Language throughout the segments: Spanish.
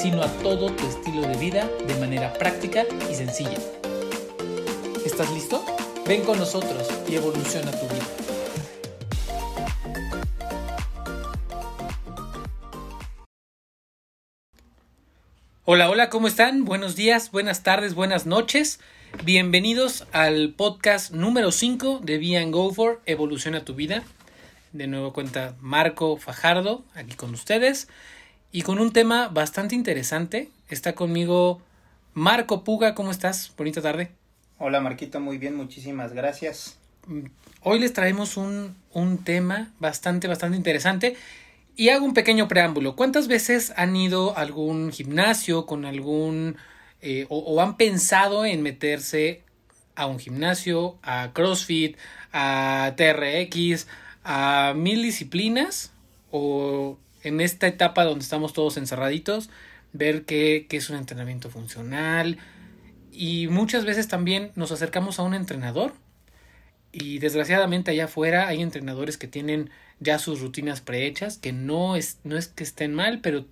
sino a todo tu estilo de vida de manera práctica y sencilla. ¿Estás listo? Ven con nosotros y evoluciona tu vida. Hola, hola, ¿cómo están? Buenos días, buenas tardes, buenas noches. Bienvenidos al podcast número 5 de Be and Go For Evoluciona tu vida. De nuevo cuenta Marco Fajardo aquí con ustedes y con un tema bastante interesante. Está conmigo Marco Puga, ¿cómo estás? Bonita tarde. Hola Marquito, muy bien, muchísimas gracias. Hoy les traemos un, un tema bastante, bastante interesante y hago un pequeño preámbulo. ¿Cuántas veces han ido a algún gimnasio con algún... Eh, o, han pensado en meterse a un gimnasio, a CrossFit, a TRX, a mil disciplinas? ¿O en esta etapa donde estamos todos encerraditos, ver qué, qué es un entrenamiento funcional? Y muchas veces también nos acercamos a un entrenador y desgraciadamente allá afuera hay entrenadores que tienen ya sus rutinas prehechas, que no es, no es que estén mal, pero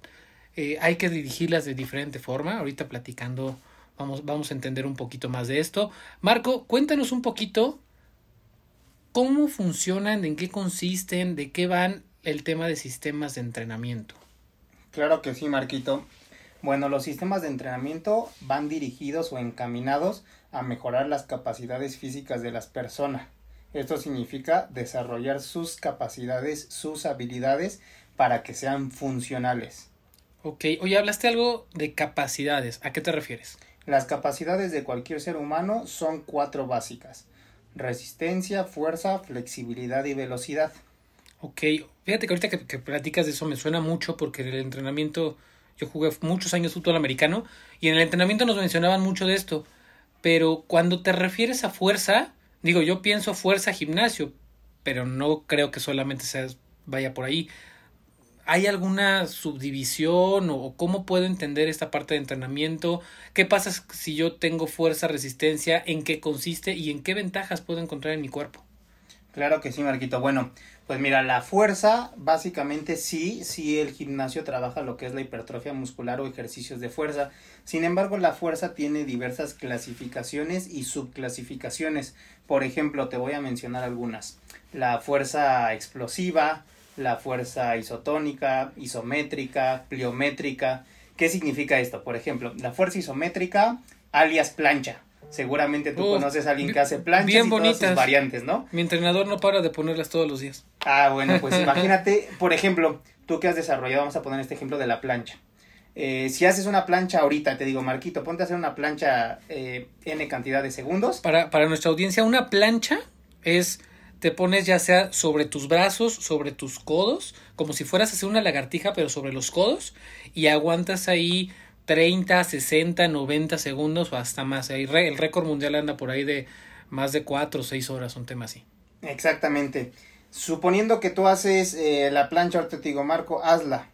eh, hay que dirigirlas de diferente forma. Ahorita platicando vamos, vamos a entender un poquito más de esto. Marco, cuéntanos un poquito cómo funcionan, en qué consisten, de qué van el tema de sistemas de entrenamiento. Claro que sí, Marquito. Bueno, los sistemas de entrenamiento van dirigidos o encaminados a mejorar las capacidades físicas de las personas. Esto significa desarrollar sus capacidades, sus habilidades para que sean funcionales. Ok, oye, hablaste algo de capacidades. ¿A qué te refieres? Las capacidades de cualquier ser humano son cuatro básicas. Resistencia, fuerza, flexibilidad y velocidad. Ok, fíjate que ahorita que, que platicas de eso me suena mucho porque en el entrenamiento yo jugué muchos años fútbol americano y en el entrenamiento nos mencionaban mucho de esto. Pero cuando te refieres a fuerza, digo, yo pienso fuerza gimnasio, pero no creo que solamente sea, vaya por ahí. ¿Hay alguna subdivisión o cómo puedo entender esta parte de entrenamiento? ¿Qué pasa si yo tengo fuerza, resistencia? ¿En qué consiste y en qué ventajas puedo encontrar en mi cuerpo? Claro que sí, Marquito. Bueno, pues mira, la fuerza, básicamente sí, sí el gimnasio trabaja lo que es la hipertrofia muscular o ejercicios de fuerza. Sin embargo, la fuerza tiene diversas clasificaciones y subclasificaciones. Por ejemplo, te voy a mencionar algunas. La fuerza explosiva, la fuerza isotónica, isométrica, pliométrica. ¿Qué significa esto? Por ejemplo, la fuerza isométrica, alias plancha. Seguramente tú conoces a alguien que hace planchas bien y bonitas. todas sus variantes, ¿no? Mi entrenador no para de ponerlas todos los días. Ah, bueno, pues imagínate, por ejemplo, tú que has desarrollado, vamos a poner este ejemplo de la plancha. Eh, si haces una plancha ahorita, te digo, Marquito, ponte a hacer una plancha eh, N cantidad de segundos. Para, para nuestra audiencia, una plancha es, te pones ya sea sobre tus brazos, sobre tus codos, como si fueras a hacer una lagartija, pero sobre los codos, y aguantas ahí 30, 60, 90 segundos o hasta más. El récord mundial anda por ahí de más de 4 o 6 horas, un tema así. Exactamente. Suponiendo que tú haces eh, la plancha, digo, Marco, hazla.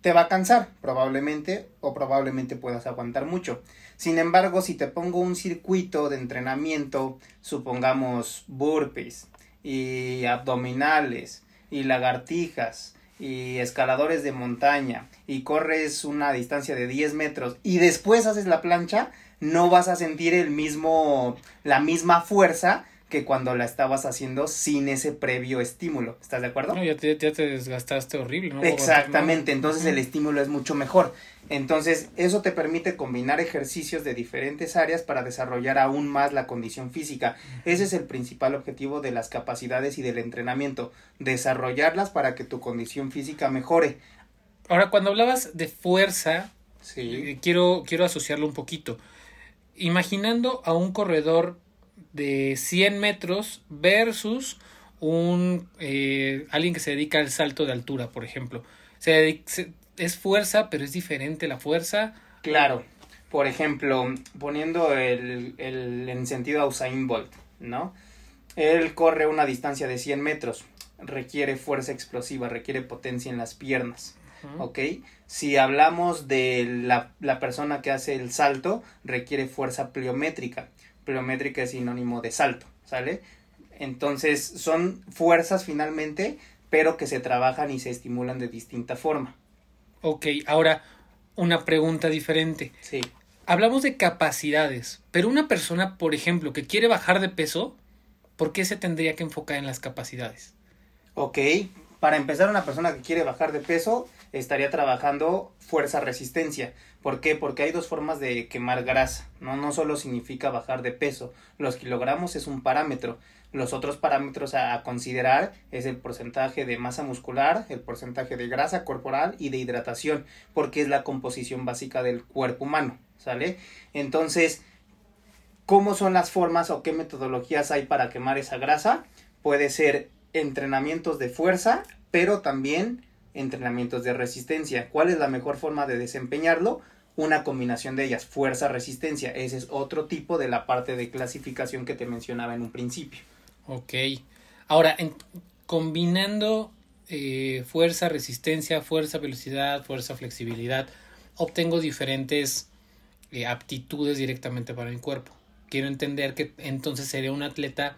Te va a cansar, probablemente, o probablemente puedas aguantar mucho. Sin embargo, si te pongo un circuito de entrenamiento, supongamos burpees y abdominales y lagartijas y escaladores de montaña y corres una distancia de 10 metros y después haces la plancha, no vas a sentir el mismo, la misma fuerza que cuando la estabas haciendo sin ese previo estímulo. ¿Estás de acuerdo? No, ya te, ya te desgastaste horrible, ¿no? Exactamente, entonces el estímulo es mucho mejor. Entonces, eso te permite combinar ejercicios de diferentes áreas para desarrollar aún más la condición física. Ese es el principal objetivo de las capacidades y del entrenamiento, desarrollarlas para que tu condición física mejore. Ahora, cuando hablabas de fuerza, eh, quiero, quiero asociarlo un poquito. Imaginando a un corredor de 100 metros versus un eh, alguien que se dedica al salto de altura, por ejemplo. Se, es fuerza, pero es diferente la fuerza. Claro. Por ejemplo, poniendo el, el, en sentido a Usain Bolt, ¿no? Él corre una distancia de 100 metros, requiere fuerza explosiva, requiere potencia en las piernas, ¿ok? Si hablamos de la, la persona que hace el salto, requiere fuerza pliométrica. Pliométrica es sinónimo de salto, ¿sale? Entonces son fuerzas finalmente, pero que se trabajan y se estimulan de distinta forma. Ok, ahora una pregunta diferente. Sí. Hablamos de capacidades, pero una persona, por ejemplo, que quiere bajar de peso, ¿por qué se tendría que enfocar en las capacidades? Ok, para empezar, una persona que quiere bajar de peso estaría trabajando fuerza-resistencia. ¿Por qué? Porque hay dos formas de quemar grasa. ¿no? no solo significa bajar de peso. Los kilogramos es un parámetro. Los otros parámetros a, considerar es el porcentaje de masa muscular, el porcentaje de grasa corporal y de hidratación, porque es la composición básica del cuerpo humano, ¿sale? Entonces, ¿cómo son las formas o qué metodologías hay para quemar esa grasa? Puede ser entrenamientos de fuerza, pero también entrenamientos de resistencia. ¿Cuál es la mejor forma de desempeñarlo? Una combinación de ellas, fuerza-resistencia. Ese es otro tipo de la parte de clasificación que te mencionaba en un principio. Ok. Ahora, combinando eh, fuerza, resistencia, fuerza, velocidad, fuerza, flexibilidad, obtengo diferentes eh, aptitudes directamente para mi cuerpo. Quiero entender que entonces sería un atleta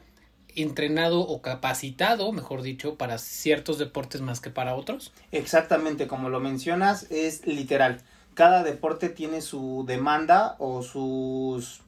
entrenado o capacitado, mejor dicho, para ciertos deportes más que para otros. Exactamente, como lo mencionas, es literal. Cada deporte tiene su demanda o sus,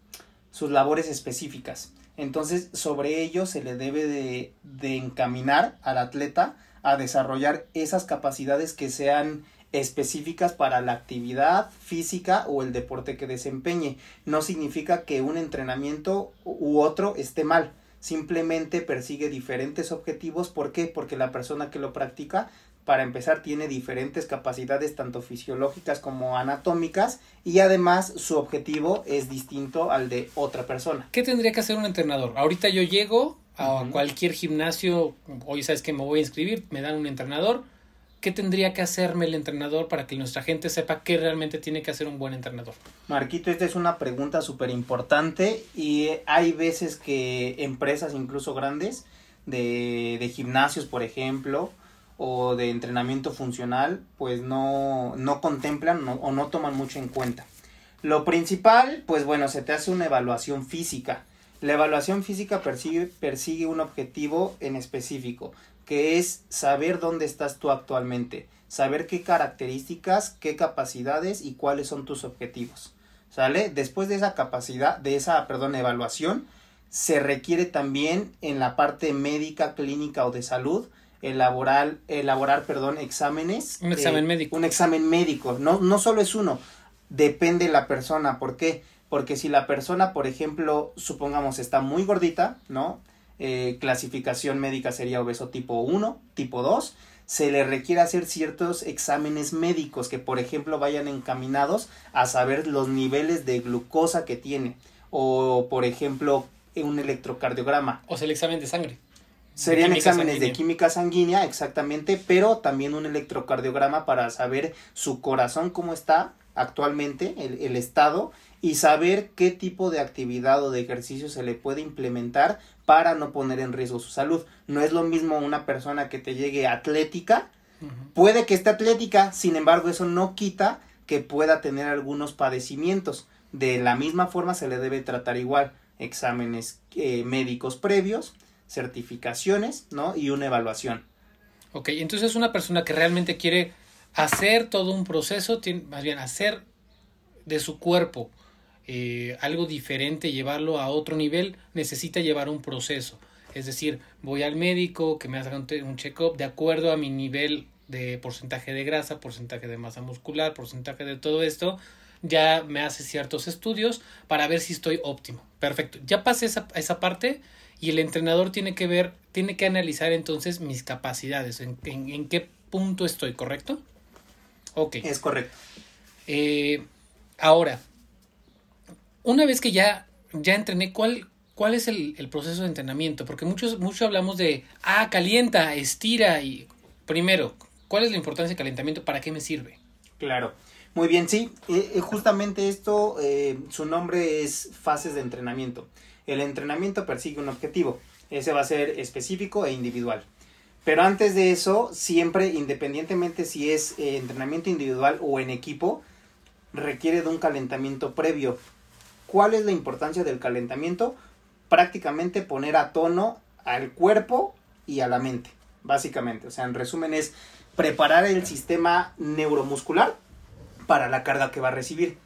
sus labores específicas. Entonces, sobre ello se le debe de, de encaminar al atleta a desarrollar esas capacidades que sean específicas para la actividad física o el deporte que desempeñe. No significa que un entrenamiento u otro esté mal, simplemente persigue diferentes objetivos. ¿Por qué? Porque la persona que lo practica para empezar tiene diferentes capacidades tanto fisiológicas como anatómicas y además su objetivo es distinto al de otra persona. ¿Qué tendría que hacer un entrenador? Ahorita yo llego a cualquier gimnasio, hoy sabes que me voy a inscribir, me dan un entrenador. ¿Qué tendría que hacerme el entrenador para que nuestra gente sepa qué realmente tiene que hacer un buen entrenador? Marquito, esta es una pregunta súper importante y hay veces que empresas incluso grandes de, de gimnasios, por ejemplo, o de entrenamiento funcional, pues no, no contemplan o no toman mucho en cuenta. Lo principal, pues bueno, se te hace una evaluación física. La evaluación física persigue, persigue un objetivo en específico, que es saber dónde estás tú actualmente, saber qué características, qué capacidades y cuáles son tus objetivos. ¿Sale? Después de esa capacidad, de esa, perdón, evaluación, se requiere también en la parte médica, clínica o de salud, elaborar, elaborar perdón, exámenes. Un examen médico. Un examen médico. No, no solo es uno, depende de la persona. ¿Por qué? Porque si la persona, por ejemplo, supongamos está muy gordita, ¿no? Eh, clasificación médica sería obeso tipo 1, tipo 2, se le requiere hacer ciertos exámenes médicos que, por ejemplo, vayan encaminados a saber los niveles de glucosa que tiene. O, por ejemplo, un electrocardiograma. O sea, el examen de sangre. Serían exámenes de química sanguínea, exactamente, pero también un electrocardiograma para saber su corazón cómo está actualmente, el, estado, y saber qué tipo de actividad o de ejercicio se le puede implementar para no poner en riesgo su salud. No es lo mismo una persona que te llegue atlética, puede que esté atlética, sin embargo eso no quita que pueda tener algunos padecimientos. De la misma forma se le debe tratar igual exámenes eh, médicos previos, certificaciones, ¿no? Y una evaluación. Ok, entonces una persona que realmente quiere hacer todo un proceso, más bien hacer de su cuerpo eh, algo diferente, llevarlo a otro nivel, necesita llevar un proceso. Es decir, voy al médico que me haga un check-up de acuerdo a mi nivel de porcentaje de grasa, porcentaje de masa muscular, porcentaje de todo esto, ya me hace ciertos estudios para ver si estoy óptimo. Perfecto, ya pasé esa, esa parte y el entrenador tiene que ver, tiene que analizar entonces mis capacidades, en, en, qué punto estoy, ¿correcto? Ok. Es correcto. Eh, ahora, una vez que ya, ya entrené, ¿cuál, cuál es el, el, proceso de entrenamiento? Porque muchos, mucho hablamos de, ah, calienta, estira y primero, ¿cuál es la importancia del calentamiento? ¿Para qué me sirve? Claro. Muy bien, sí, eh, eh, justamente esto, eh, su nombre es fases de entrenamiento. El entrenamiento persigue un objetivo, ese va a ser específico e individual. Pero antes de eso, siempre, independientemente si es entrenamiento individual o en equipo, requiere de un calentamiento previo. ¿Cuál es la importancia del calentamiento? Prácticamente poner a tono al cuerpo y a la mente, básicamente. O sea, en resumen es preparar el sistema neuromuscular para la carga que va a recibir.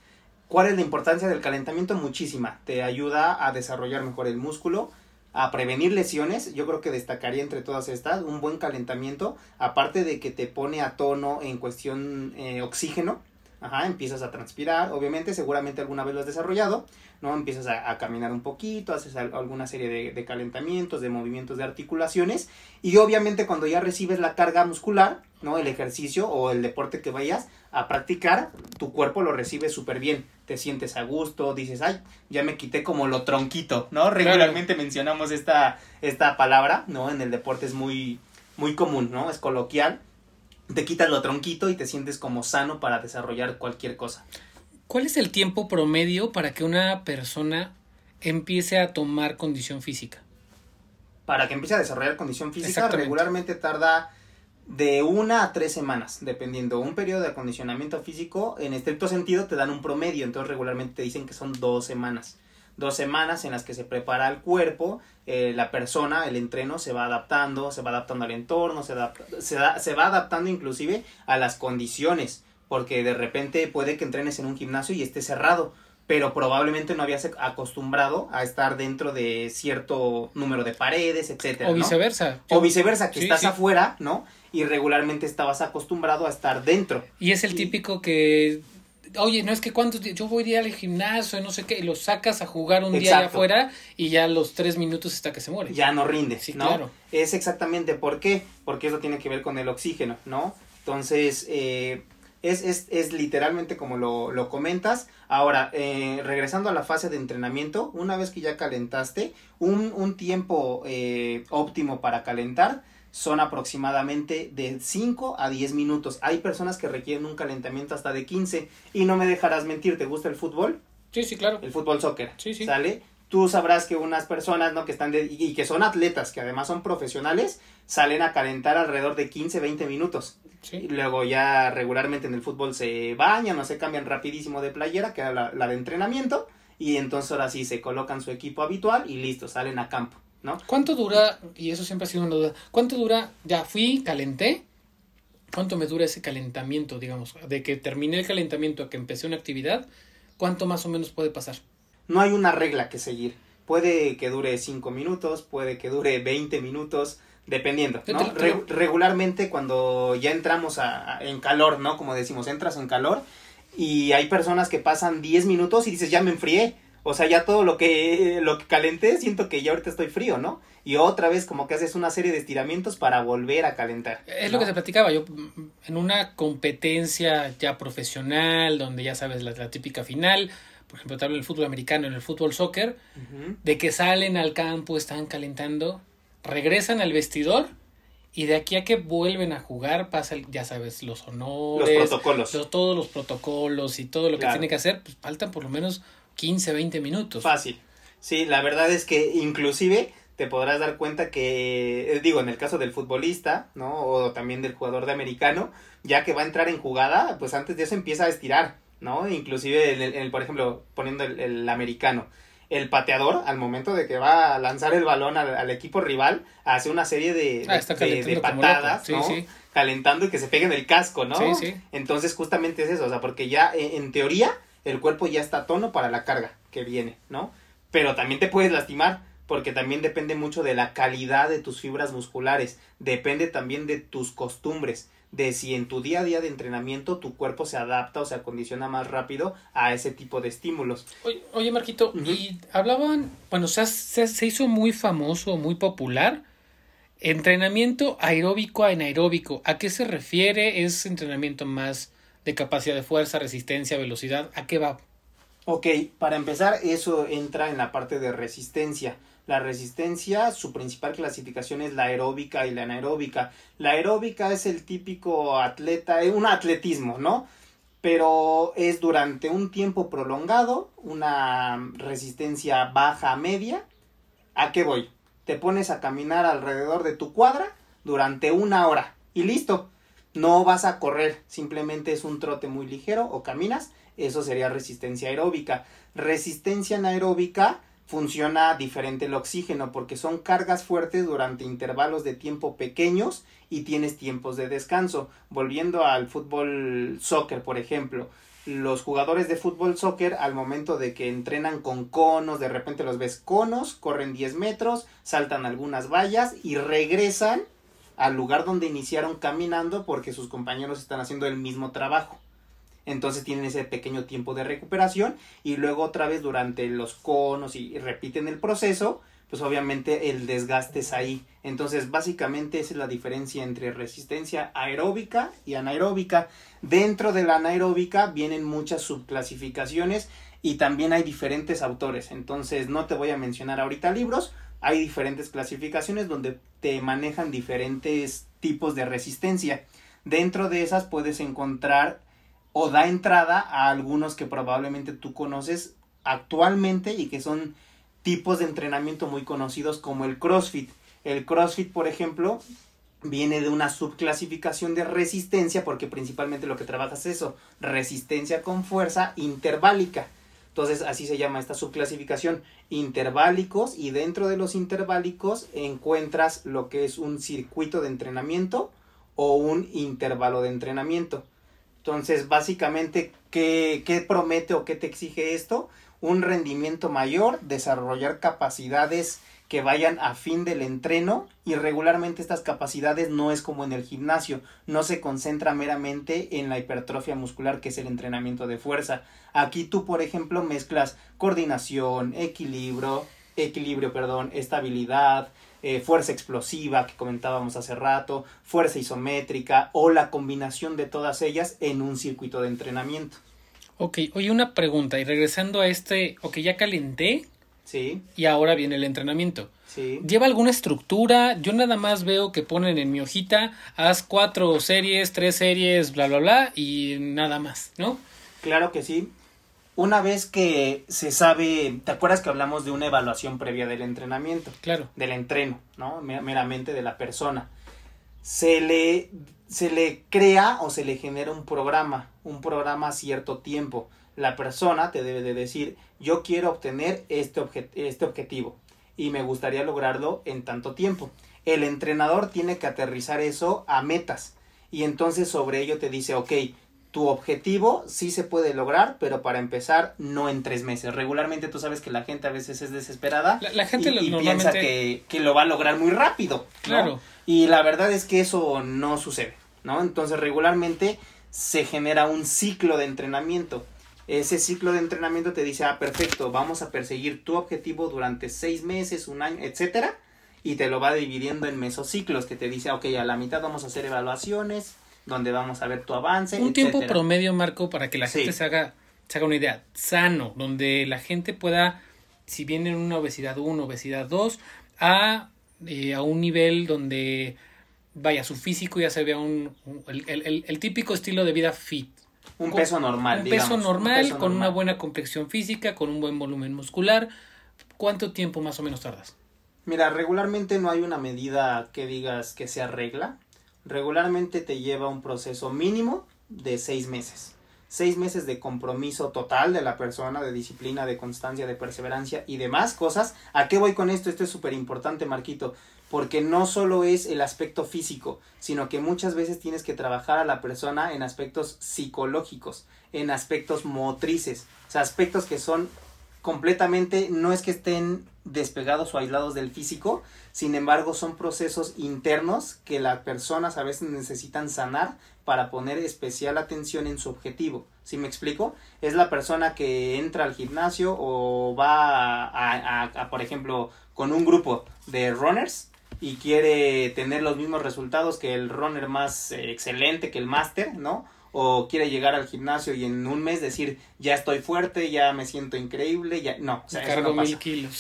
¿Cuál es la importancia del calentamiento? Muchísima. Te ayuda a desarrollar mejor el músculo, a prevenir lesiones. Yo creo que destacaría entre todas estas un buen calentamiento, aparte de que te pone a tono en cuestión eh, oxígeno. Ajá, empiezas a transpirar, obviamente, seguramente alguna vez lo has desarrollado, ¿no? Empiezas a, caminar un poquito, haces alguna serie de, de, calentamientos, de movimientos de articulaciones, y obviamente cuando ya recibes la carga muscular, ¿no? El ejercicio o el deporte que vayas a practicar, tu cuerpo lo recibe súper bien, te sientes a gusto, dices, ay, ya me quité como lo tronquito, ¿no? Regularmente mencionamos esta, esta palabra, ¿no? En el deporte es muy, muy común, ¿no? Es coloquial, te quitas lo tronquito y te sientes como sano para desarrollar cualquier cosa. ¿Cuál es el tiempo promedio para que una persona empiece a tomar condición física? Para que empiece a desarrollar condición física, regularmente tarda de una a tres semanas, dependiendo. Un periodo de acondicionamiento físico, en estricto sentido, te dan un promedio, entonces regularmente te dicen que son dos semanas. Dos semanas en las que se prepara el cuerpo, eh, la persona, el entreno se va adaptando, se va adaptando al entorno, se, se, se va adaptando inclusive a las condiciones, porque de repente puede que entrenes en un gimnasio y esté cerrado, pero probablemente no habías acostumbrado a estar dentro de cierto número de paredes, etcétera. O viceversa. O viceversa, que estás afuera, ¿no? y regularmente estabas acostumbrado a estar dentro. Y es el típico que oye, no es que cuántos días, yo voy a ir al gimnasio, no sé qué, y lo sacas a jugar un día allá afuera y ya los tres minutos está que se muere. Ya no rinde, sí, ¿no? Claro. Es exactamente por qué, porque eso tiene que ver con el oxígeno, ¿no? Entonces, eh, es, es, es, literalmente como lo, lo comentas. Ahora, eh, regresando a la fase de entrenamiento, una vez que ya calentaste, un, un tiempo eh, óptimo para calentar son aproximadamente de 5 a 10 minutos. Hay personas que requieren un calentamiento hasta de 15 y no me dejarás mentir, ¿te gusta el fútbol? Sí, sí, claro. El fútbol soccer. Sí, sí. ¿Sale? Tú sabrás que unas personas, ¿no? Que están de, y que son atletas, que además son profesionales, salen a calentar alrededor de 15, 20 minutos. Sí. Y luego ya regularmente en el fútbol se bañan o se cambian rapidísimo de playera, que era la, la de entrenamiento, y entonces ahora sí se colocan su equipo habitual y listo, salen a campo. ¿No? ¿Cuánto dura, y eso siempre ha sido una duda, cuánto dura, ya fui, calenté, cuánto me dura ese calentamiento, digamos, de que terminé el calentamiento a que empecé una actividad, cuánto más o menos puede pasar? No hay una regla que seguir. Puede que dure 5 minutos, puede que dure 20 minutos, dependiendo, ¿no? regularmente cuando ya entramos a, en calor, ¿no? Como decimos, entras en calor y hay personas que pasan 10 minutos y dices, ya me enfrié, o sea, ya todo lo que, lo que calenté, siento que ya ahorita estoy frío, ¿no? Y otra vez como que haces una serie de estiramientos para volver a calentar. Es lo que te platicaba, yo en una competencia ya profesional, donde ya sabes la, típica final, por ejemplo, te hablo del fútbol americano, en el fútbol soccer, de que salen al campo, están calentando, regresan al vestidor y de aquí a que vuelven a jugar pasa, ya sabes, los honores, los protocolos, todos los protocolos y todo lo que tiene que hacer, pues faltan por lo menos 15, 20 minutos. Fácil. Sí, la verdad es que inclusive te podrás dar cuenta que, eh, digo, en el caso del futbolista, ¿no? O también del jugador de americano, ya que va a entrar en jugada, pues antes de eso empieza a estirar, ¿no? Inclusive, en el, por ejemplo, poniendo el, americano, el pateador, al momento de que va a lanzar el balón al, equipo rival, hace una serie de, ah, de, patadas, ¿no? Calentando y que se pegue en el casco, ¿no? Sí, sí. Entonces, justamente es eso, o sea, porque ya en teoría el cuerpo ya está a tono para la carga que viene, ¿no? Pero también te puedes lastimar porque también depende mucho de la calidad de tus fibras musculares, depende también de tus costumbres, de si en tu día a día de entrenamiento tu cuerpo se adapta o se acondiciona más rápido a ese tipo de estímulos. Oye, Marquito, y hablaban, bueno, se, se hizo muy famoso, muy popular, entrenamiento aeróbico a anaeróbico. ¿A qué se refiere? ¿Es entrenamiento más de capacidad de fuerza, resistencia, velocidad, ¿a qué va? Ok, para empezar, eso entra en la parte de resistencia. La resistencia, su principal clasificación es la aeróbica y la anaeróbica. La aeróbica es el típico atleta, es un atletismo, ¿no? pero es durante un tiempo prolongado, una resistencia baja a media. ¿A qué voy? Te pones a caminar alrededor de tu cuadra durante una hora y listo. No vas a correr, simplemente es un trote muy ligero o caminas, eso sería resistencia aeróbica. Resistencia anaeróbica funciona diferente el oxígeno porque son cargas fuertes durante intervalos de tiempo pequeños y tienes tiempos de descanso. Volviendo al fútbol soccer, por ejemplo, los jugadores de fútbol soccer al momento de que entrenan con conos, de repente los ves conos, corren 10 metros, saltan algunas vallas y regresan al lugar donde iniciaron caminando porque sus compañeros están haciendo el mismo trabajo. Entonces tienen ese pequeño tiempo de recuperación y luego otra vez durante los conos y, repiten el proceso, pues obviamente el desgaste es ahí. Entonces básicamente esa es la diferencia entre resistencia aeróbica y anaeróbica. Dentro de la anaeróbica vienen muchas subclasificaciones y también hay diferentes autores. Entonces no te voy a mencionar ahorita libros, hay diferentes clasificaciones donde te manejan diferentes tipos de resistencia. Dentro de esas puedes encontrar o da entrada a algunos que probablemente tú conoces actualmente y que son tipos de entrenamiento muy conocidos como el CrossFit. El CrossFit, por ejemplo, viene de una subclasificación de resistencia porque principalmente lo que trabajas es eso, resistencia con fuerza interválica. Entonces así se llama esta subclasificación, interválicos y dentro de los interválicos encuentras lo que es un circuito de entrenamiento o un intervalo de entrenamiento. Entonces, básicamente, ¿qué, ¿qué, promete o qué te exige esto? Un rendimiento mayor, desarrollar capacidades que vayan a fin del entreno y regularmente estas capacidades no es como en el gimnasio, no se concentra meramente en la hipertrofia muscular que es el entrenamiento de fuerza. Aquí tú, por ejemplo, mezclas coordinación, equilibrio, equilibrio, perdón, estabilidad, eh, fuerza explosiva que comentábamos hace rato, fuerza isométrica o la combinación de todas ellas en un circuito de entrenamiento. Ok, oye, una pregunta, y regresando a este, ok, ya calenté. Sí. Y ahora viene el entrenamiento. Sí. ¿Lleva alguna estructura? Yo nada más veo que ponen en mi hojita, haz cuatro series, tres series, bla, bla, bla, y nada más, ¿no? Claro que sí una vez que se sabe, ¿te acuerdas que hablamos de una evaluación previa del entrenamiento? Claro. Del entreno, ¿no? Meramente de la persona. Se le, se le crea o se le genera un programa, un programa a cierto tiempo. La persona te debe de decir, yo quiero obtener este, este objetivo y me gustaría lograrlo en tanto tiempo. El entrenador tiene que aterrizar eso a metas y entonces sobre ello te dice, ok, tu objetivo sí se puede lograr, pero para empezar, no en tres meses. Regularmente tú sabes que la gente a veces es desesperada la, gente y, piensa que, lo va a lograr muy rápido. Claro. Y la verdad es que eso no sucede, ¿no? Entonces regularmente se genera un ciclo de entrenamiento. Ese ciclo de entrenamiento te dice, ah, perfecto, vamos a perseguir tu objetivo durante seis meses, un año, etcétera, y te lo va dividiendo en mesociclos, que te dice, ok, a la mitad vamos a hacer evaluaciones, donde vamos a ver tu avance. Un tiempo promedio, Marco, para que la gente se haga, se haga una idea, sano, donde la gente pueda, si viene en una obesidad 1, obesidad 2, a, eh, a un nivel donde vaya su físico ya se vea un, el, típico estilo de vida fit. Un peso normal. Un peso normal, con una buena complexión física, con un buen volumen muscular. ¿Cuánto tiempo más o menos tardas? Mira, regularmente no hay una medida que digas que sea regla regularmente te lleva un proceso mínimo de seis meses. Seis meses de compromiso total de la persona, de disciplina, de constancia, de perseverancia y demás cosas. ¿A qué voy con esto? Esto es súper importante, Marquito, porque no solo es el aspecto físico, sino que muchas veces tienes que trabajar a la persona en aspectos psicológicos, en aspectos motrices, o sea, aspectos que son completamente, no es que estén despegados o aislados del físico, sin embargo son procesos internos que las personas a veces necesitan sanar para poner especial atención en su objetivo. ¿Sí me explico? Es la persona que entra al gimnasio o va a, por ejemplo, con un grupo de runners y quiere tener los mismos resultados que el runner más eh, excelente, que el máster, ¿no? o quiere llegar al gimnasio y en un mes decir ya estoy fuerte, ya me siento increíble, ya no, o sea, eso no pasa.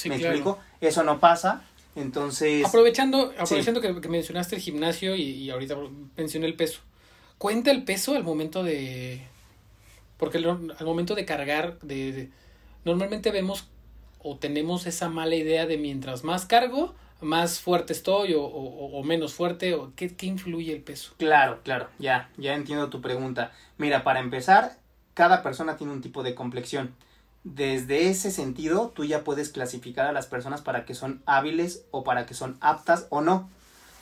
¿Me explico? Eso no pasa. Entonces, aprovechando aprovechando que, mencionaste el gimnasio y, ahorita mencioné el peso. ¿Cuenta el peso al momento de Porque al momento de cargar, de, normalmente vemos o tenemos esa mala idea de mientras más cargo, más fuerte estoy o, menos fuerte, o ¿qué, ¿qué, influye el peso? Claro, claro, ya, ya entiendo tu pregunta. Mira, para empezar, cada persona tiene un tipo de complexión. Desde ese sentido, tú ya puedes clasificar a las personas para que son hábiles o para que son aptas o no.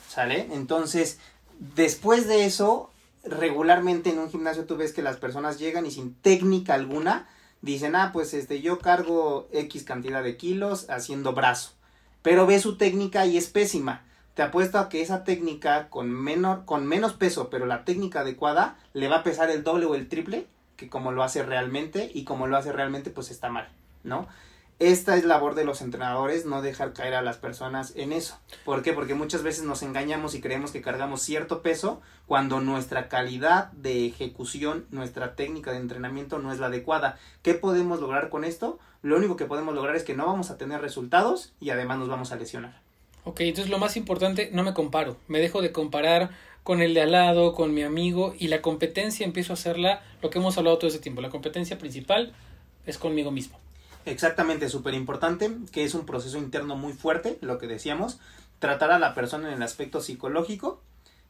¿Sale? Entonces, después de eso, regularmente en un gimnasio tú ves que las personas llegan y sin técnica alguna dicen, ah, pues este, yo cargo X cantidad de kilos haciendo brazo. Pero ve su técnica y es pésima. Te apuesto a que esa técnica con, menor, con menos peso, pero la técnica adecuada, le va a pesar el doble o el triple que como lo hace realmente y como lo hace realmente pues está mal, ¿no? Esta es labor de los entrenadores, no dejar caer a las personas en eso. ¿Por qué? Porque muchas veces nos engañamos y creemos que cargamos cierto peso cuando nuestra calidad de ejecución, nuestra técnica de entrenamiento no es la adecuada. ¿Qué podemos lograr con esto? Lo único que podemos lograr es que no vamos a tener resultados y además nos vamos a lesionar. Ok, entonces lo más importante, no me comparo, me dejo de comparar con el de al lado, con mi amigo, y la competencia empiezo a hacerla, lo que hemos hablado todo ese tiempo, la competencia principal es conmigo mismo. Exactamente, súper importante, que es un proceso interno muy fuerte, lo que decíamos, tratar a la persona en el aspecto psicológico,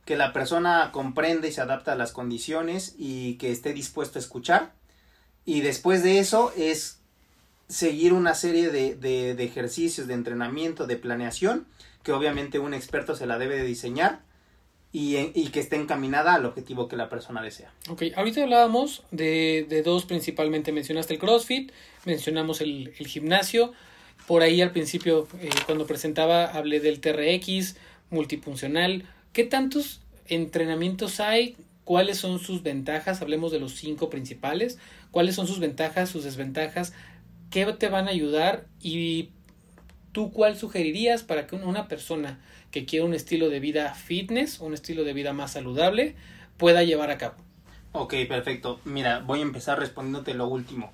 que la persona comprende y se adapta a las condiciones y que esté dispuesto a escuchar. Y después de eso es seguir una serie de, de, de ejercicios de entrenamiento, de planeación, que obviamente un experto se la debe de diseñar y, que esté encaminada al objetivo que la persona desea. Ok, ahorita hablábamos de, de dos principalmente. Mencionaste el CrossFit, mencionamos el, el gimnasio. Por ahí al principio, eh, cuando presentaba, hablé del TRX, multifuncional. ¿Qué tantos entrenamientos hay? ¿Cuáles son sus ventajas? Hablemos de los cinco principales. ¿Cuáles son sus ventajas, sus desventajas? ¿Qué te van a ayudar? Y ¿Tú cuál sugerirías para que una persona que quiere un estilo de vida fitness, un estilo de vida más saludable, pueda llevar a cabo? Ok, perfecto. Mira, voy a empezar respondiéndote lo último.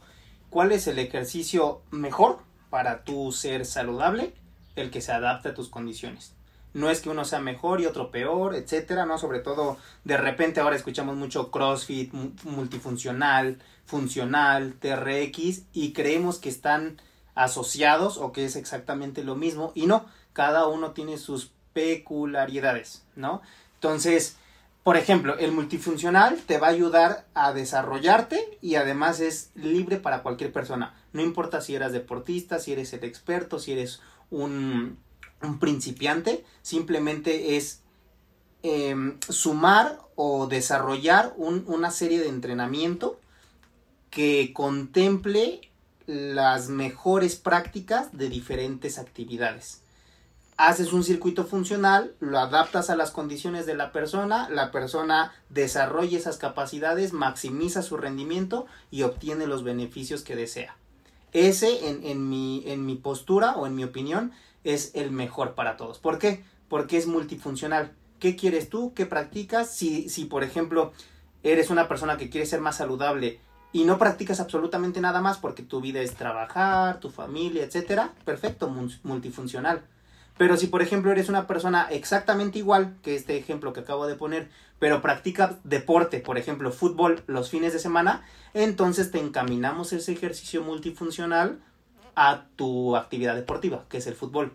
¿Cuál es el ejercicio mejor para tu ser saludable? El que se adapte a tus condiciones. No es que uno sea mejor y otro peor, etcétera, ¿no? Sobre todo, de repente ahora escuchamos mucho CrossFit, multifuncional, funcional, TRX, y creemos que están asociados o que es exactamente lo mismo y no, cada uno tiene sus peculiaridades, ¿no? Entonces, por ejemplo, el multifuncional te va a ayudar a desarrollarte y además es libre para cualquier persona. No importa si eres deportista, si eres el experto, si eres un, un principiante, simplemente es em, sumar o desarrollar una serie de entrenamiento que contemple las mejores prácticas de diferentes actividades. Haces un circuito funcional, lo adaptas a las condiciones de la persona, la persona desarrolla esas capacidades, maximiza su rendimiento y obtiene los beneficios que desea. Ese, en, mi, en mi postura o en mi opinión, es el mejor para todos. ¿Por qué? Porque es multifuncional. ¿Qué quieres tú? ¿Qué practicas? Si, si por ejemplo, eres una persona que quiere ser más saludable, y no practicas absolutamente nada más porque tu vida es trabajar, tu familia, etcétera, perfecto, multifuncional. Pero si por ejemplo eres una persona exactamente igual que este ejemplo que acabo de poner, pero practicas deporte, por ejemplo fútbol los fines de semana, entonces te encaminamos ese ejercicio multifuncional a tu actividad deportiva, que es el fútbol.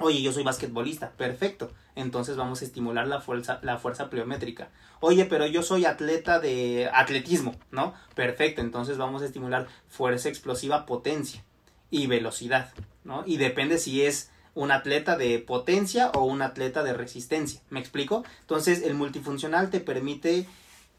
Oye, yo soy basquetbolista, perfecto. Entonces vamos a estimular la fuerza, la fuerza pliométrica. Oye, pero yo soy atleta de atletismo, ¿no? Perfecto, entonces vamos a estimular fuerza explosiva, potencia y velocidad, ¿no? Y depende si es un atleta de potencia o un atleta de resistencia. ¿Me explico? Entonces el multifuncional te permite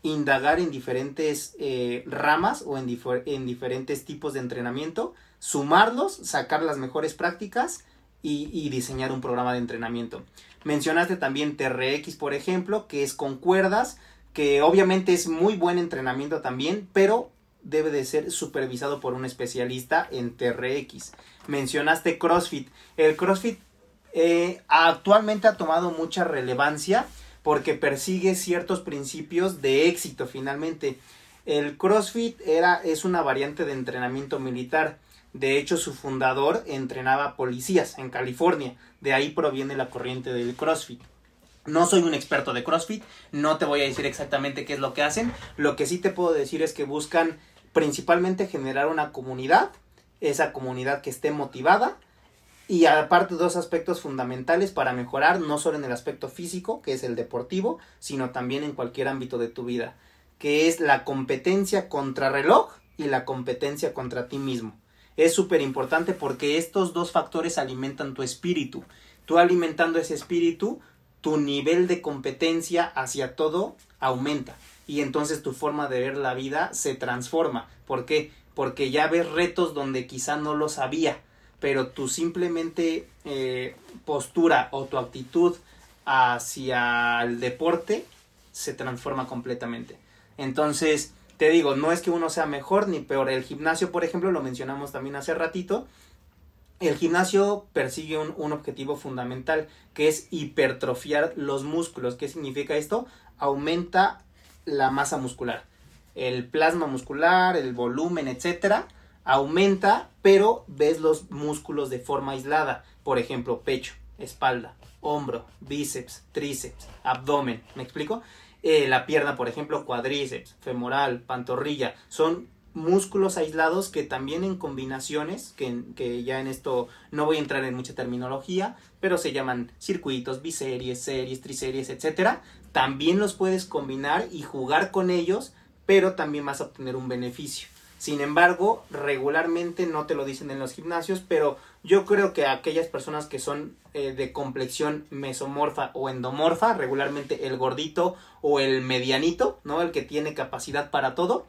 indagar en diferentes eh, ramas o en, en diferentes tipos de entrenamiento, sumarlos, sacar las mejores prácticas y, diseñar un programa de entrenamiento. Mencionaste también TRX, por ejemplo, que es con cuerdas, que obviamente es muy buen entrenamiento también, pero debe de ser supervisado por un especialista en TRX. Mencionaste CrossFit. El CrossFit eh, actualmente ha tomado mucha relevancia porque persigue ciertos principios de éxito finalmente. El CrossFit era, es una variante de entrenamiento militar de hecho, su fundador entrenaba policías en California. De ahí proviene la corriente del CrossFit. No soy un experto de CrossFit, no te voy a decir exactamente qué es lo que hacen. Lo que sí te puedo decir es que buscan principalmente generar una comunidad, esa comunidad que esté motivada y aparte dos aspectos fundamentales para mejorar no solo en el aspecto físico, que es el deportivo, sino también en cualquier ámbito de tu vida, que es la competencia contra reloj y la competencia contra ti mismo. Es súper importante porque estos dos factores alimentan tu espíritu. Tú alimentando ese espíritu, tu nivel de competencia hacia todo aumenta y entonces tu forma de ver la vida se transforma. ¿Por qué? Porque ya ves retos donde quizá no lo sabía, pero tu simplemente eh, postura o tu actitud hacia el deporte se transforma completamente. Entonces, te digo, no es que uno sea mejor ni peor. El gimnasio, por ejemplo, lo mencionamos también hace ratito. El gimnasio persigue un, un, objetivo fundamental que es hipertrofiar los músculos. ¿Qué significa esto? Aumenta la masa muscular. El plasma muscular, el volumen, etcétera, aumenta, pero ves los músculos de forma aislada. Por ejemplo, pecho, espalda, hombro, bíceps, tríceps, abdomen. ¿Me explico? Eh, la pierna, por ejemplo, cuadríceps, femoral, pantorrilla. Son músculos aislados que también en combinaciones, que, que, ya en esto no voy a entrar en mucha terminología, pero se llaman circuitos, biseries, series, triseries, etcétera, también los puedes combinar y jugar con ellos, pero también vas a obtener un beneficio. Sin embargo, regularmente no te lo dicen en los gimnasios, pero yo creo que aquellas personas que son eh, de complexión mesomorfa o endomorfa, regularmente el gordito o el medianito, ¿no? El que tiene capacidad para todo,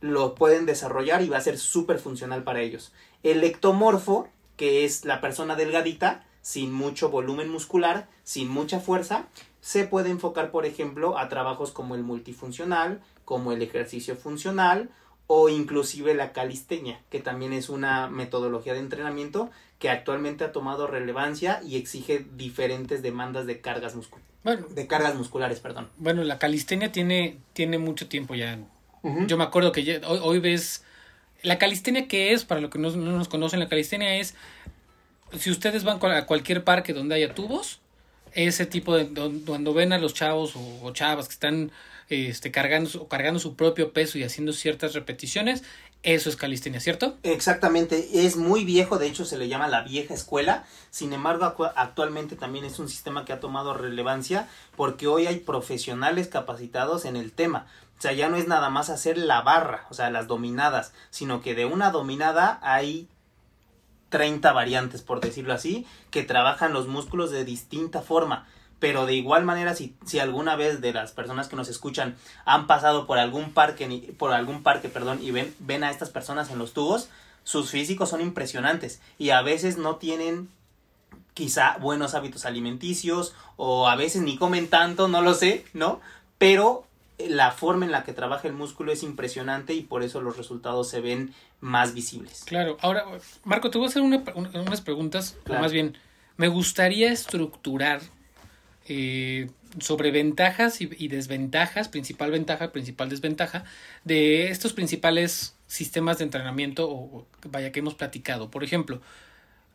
lo pueden desarrollar y va a ser súper funcional para ellos. El ectomorfo, que es la persona delgadita, sin mucho volumen muscular, sin mucha fuerza, se puede enfocar, por ejemplo, a trabajos como el multifuncional, como el ejercicio funcional o inclusive la calistenia, que también es una metodología de entrenamiento que actualmente ha tomado relevancia y exige diferentes demandas de cargas musculares. Bueno, de cargas musculares, perdón. Bueno, la calistenia tiene, tiene mucho tiempo ya. Yo me acuerdo que hoy, ves la calistenia que es, para los que no, no, nos conocen, la calistenia es si ustedes van a cualquier parque donde haya tubos, ese tipo de cuando ven a los chavos o, chavas que están este, cargando, cargando su propio peso y haciendo ciertas repeticiones, eso es calistenia, ¿cierto? Exactamente, es muy viejo, de hecho se le llama la vieja escuela, sin embargo actualmente también es un sistema que ha tomado relevancia porque hoy hay profesionales capacitados en el tema. O sea, ya no es nada más hacer la barra, o sea, las dominadas, sino que de una dominada hay 30 variantes, por decirlo así, que trabajan los músculos de distinta forma. Pero de igual manera, si, si alguna vez de las personas que nos escuchan han pasado por algún parque, por algún parque, perdón, y ven, ven a estas personas en los tubos, sus físicos son impresionantes y a veces no tienen quizá buenos hábitos alimenticios o a veces ni comen tanto, no lo sé, ¿no? Pero la forma en la que trabaja el músculo es impresionante y por eso los resultados se ven más visibles. Claro, ahora, Marco, te voy a hacer unas preguntas, más bien, me gustaría estructurar eh, sobre ventajas y, desventajas, principal ventaja, principal desventaja, de estos principales sistemas de entrenamiento o, vaya que hemos platicado. Por ejemplo,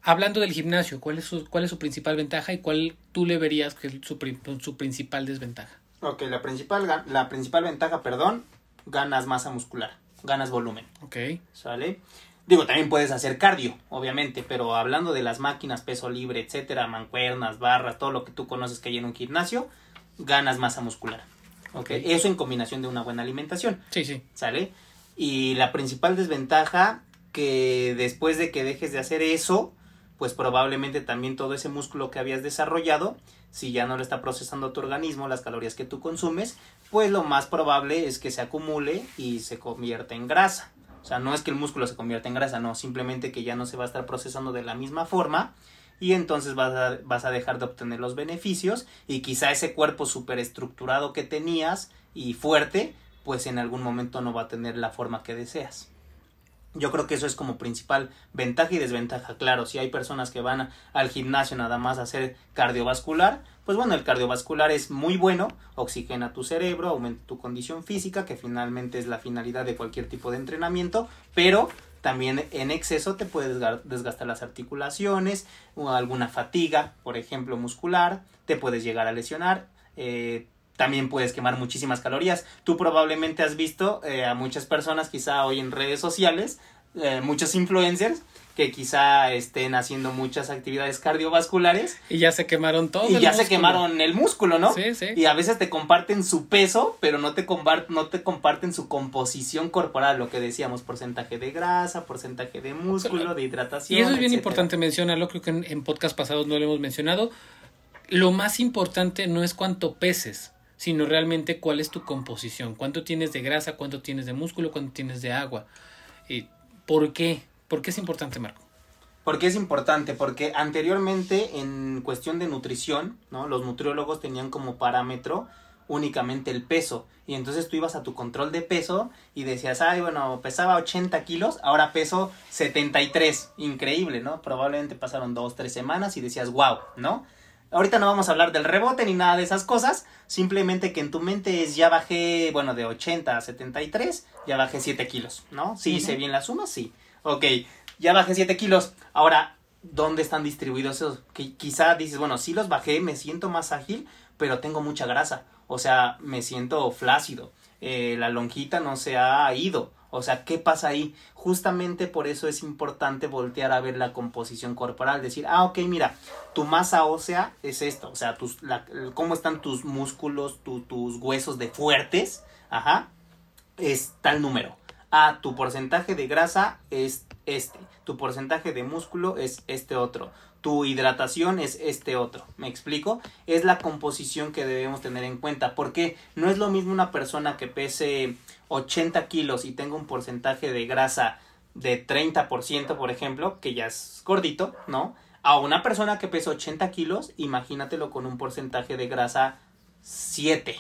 hablando del gimnasio, ¿cuál es su, cuál es su principal ventaja y cuál tú le verías que es su, su principal desventaja? Ok, la principal, la principal ventaja, perdón, ganas masa muscular, ganas volumen. Ok. ¿Sale? Digo, también puedes hacer cardio, obviamente, pero hablando de las máquinas, peso libre, etcétera, mancuernas, barras, todo lo que tú conoces que hay en un gimnasio, ganas masa muscular. ¿ok? Eso en combinación de una buena alimentación. Sí, sí. ¿Sale? Y la principal desventaja, que después de que dejes de hacer eso, pues probablemente también todo ese músculo que habías desarrollado, si ya no lo está procesando tu organismo, las calorías que tú consumes, pues lo más probable es que se acumule y se convierta en grasa. O sea, no es que el músculo se convierta en grasa, no, simplemente que ya no se va a estar procesando de la misma forma y entonces vas a, vas a dejar de obtener los beneficios y quizá ese cuerpo estructurado que tenías y fuerte, pues en algún momento no va a tener la forma que deseas. Yo creo que eso es como principal ventaja y desventaja. Claro, si hay personas que van al gimnasio nada más a hacer cardiovascular, pues bueno, el cardiovascular es muy bueno, oxigena tu cerebro, aumenta tu condición física, que finalmente es la finalidad de cualquier tipo de entrenamiento, pero también en exceso te puede desgastar las articulaciones, o alguna fatiga, por ejemplo, muscular, te puedes llegar a lesionar. Eh, también puedes quemar muchísimas calorías. Tú probablemente has visto eh, a muchas personas, quizá hoy en redes sociales, eh, muchos influencers que quizá estén haciendo muchas actividades cardiovasculares. Y ya se quemaron todo. Y ya se quemaron el músculo, ¿no? Sí, sí. Y a veces te comparten su peso, pero no te, no te comparten su composición corporal, lo que decíamos, porcentaje de grasa, porcentaje de músculo, de hidratación. Y eso es bien importante mencionarlo, creo que en, en podcast pasados no lo hemos mencionado. Lo más importante no es cuánto peses, sino realmente cuál es tu composición, cuánto tienes de grasa, cuánto tienes de músculo, cuánto tienes de agua. ¿Y ¿Por qué? ¿Por qué es importante, Marco? Porque es importante, porque anteriormente en cuestión de nutrición, ¿no? Los nutriólogos tenían como parámetro únicamente el peso. Y entonces tú ibas a tu control de peso y decías, ay, bueno, pesaba 80 kilos, ahora peso 73. Increíble, ¿no? Probablemente pasaron dos, tres semanas y decías, wow, ¿no? Ahorita no vamos a hablar del rebote ni nada de esas cosas, simplemente que en tu mente es ya bajé, bueno, de 80 a 73, ya bajé 7 kilos, ¿no? Sí, hice bien la suma, sí. Ok, ya bajé 7 kilos. Ahora, ¿dónde están distribuidos esos? Que quizá dices, bueno, sí los bajé, me siento más ágil, pero tengo mucha grasa. O sea, me siento flácido. Eh, la lonjita no se ha ido. O sea, ¿qué pasa ahí? Justamente por eso es importante voltear a ver la composición corporal, decir, ah, ok, mira, tu masa ósea es esto, o sea, tus, cómo están tus músculos, tus huesos de fuertes, ajá, es tal número. Ah, tu porcentaje de grasa es este, tu porcentaje de músculo es este otro, tu hidratación es este otro. ¿Me explico? Es la composición que debemos tener en cuenta. Porque no es lo mismo una persona que pese 80 kilos y tenga un porcentaje de grasa de 30%, por ejemplo, que ya es gordito, ¿no? A una persona que pesa 80 kilos, imagínatelo con un porcentaje de grasa 7.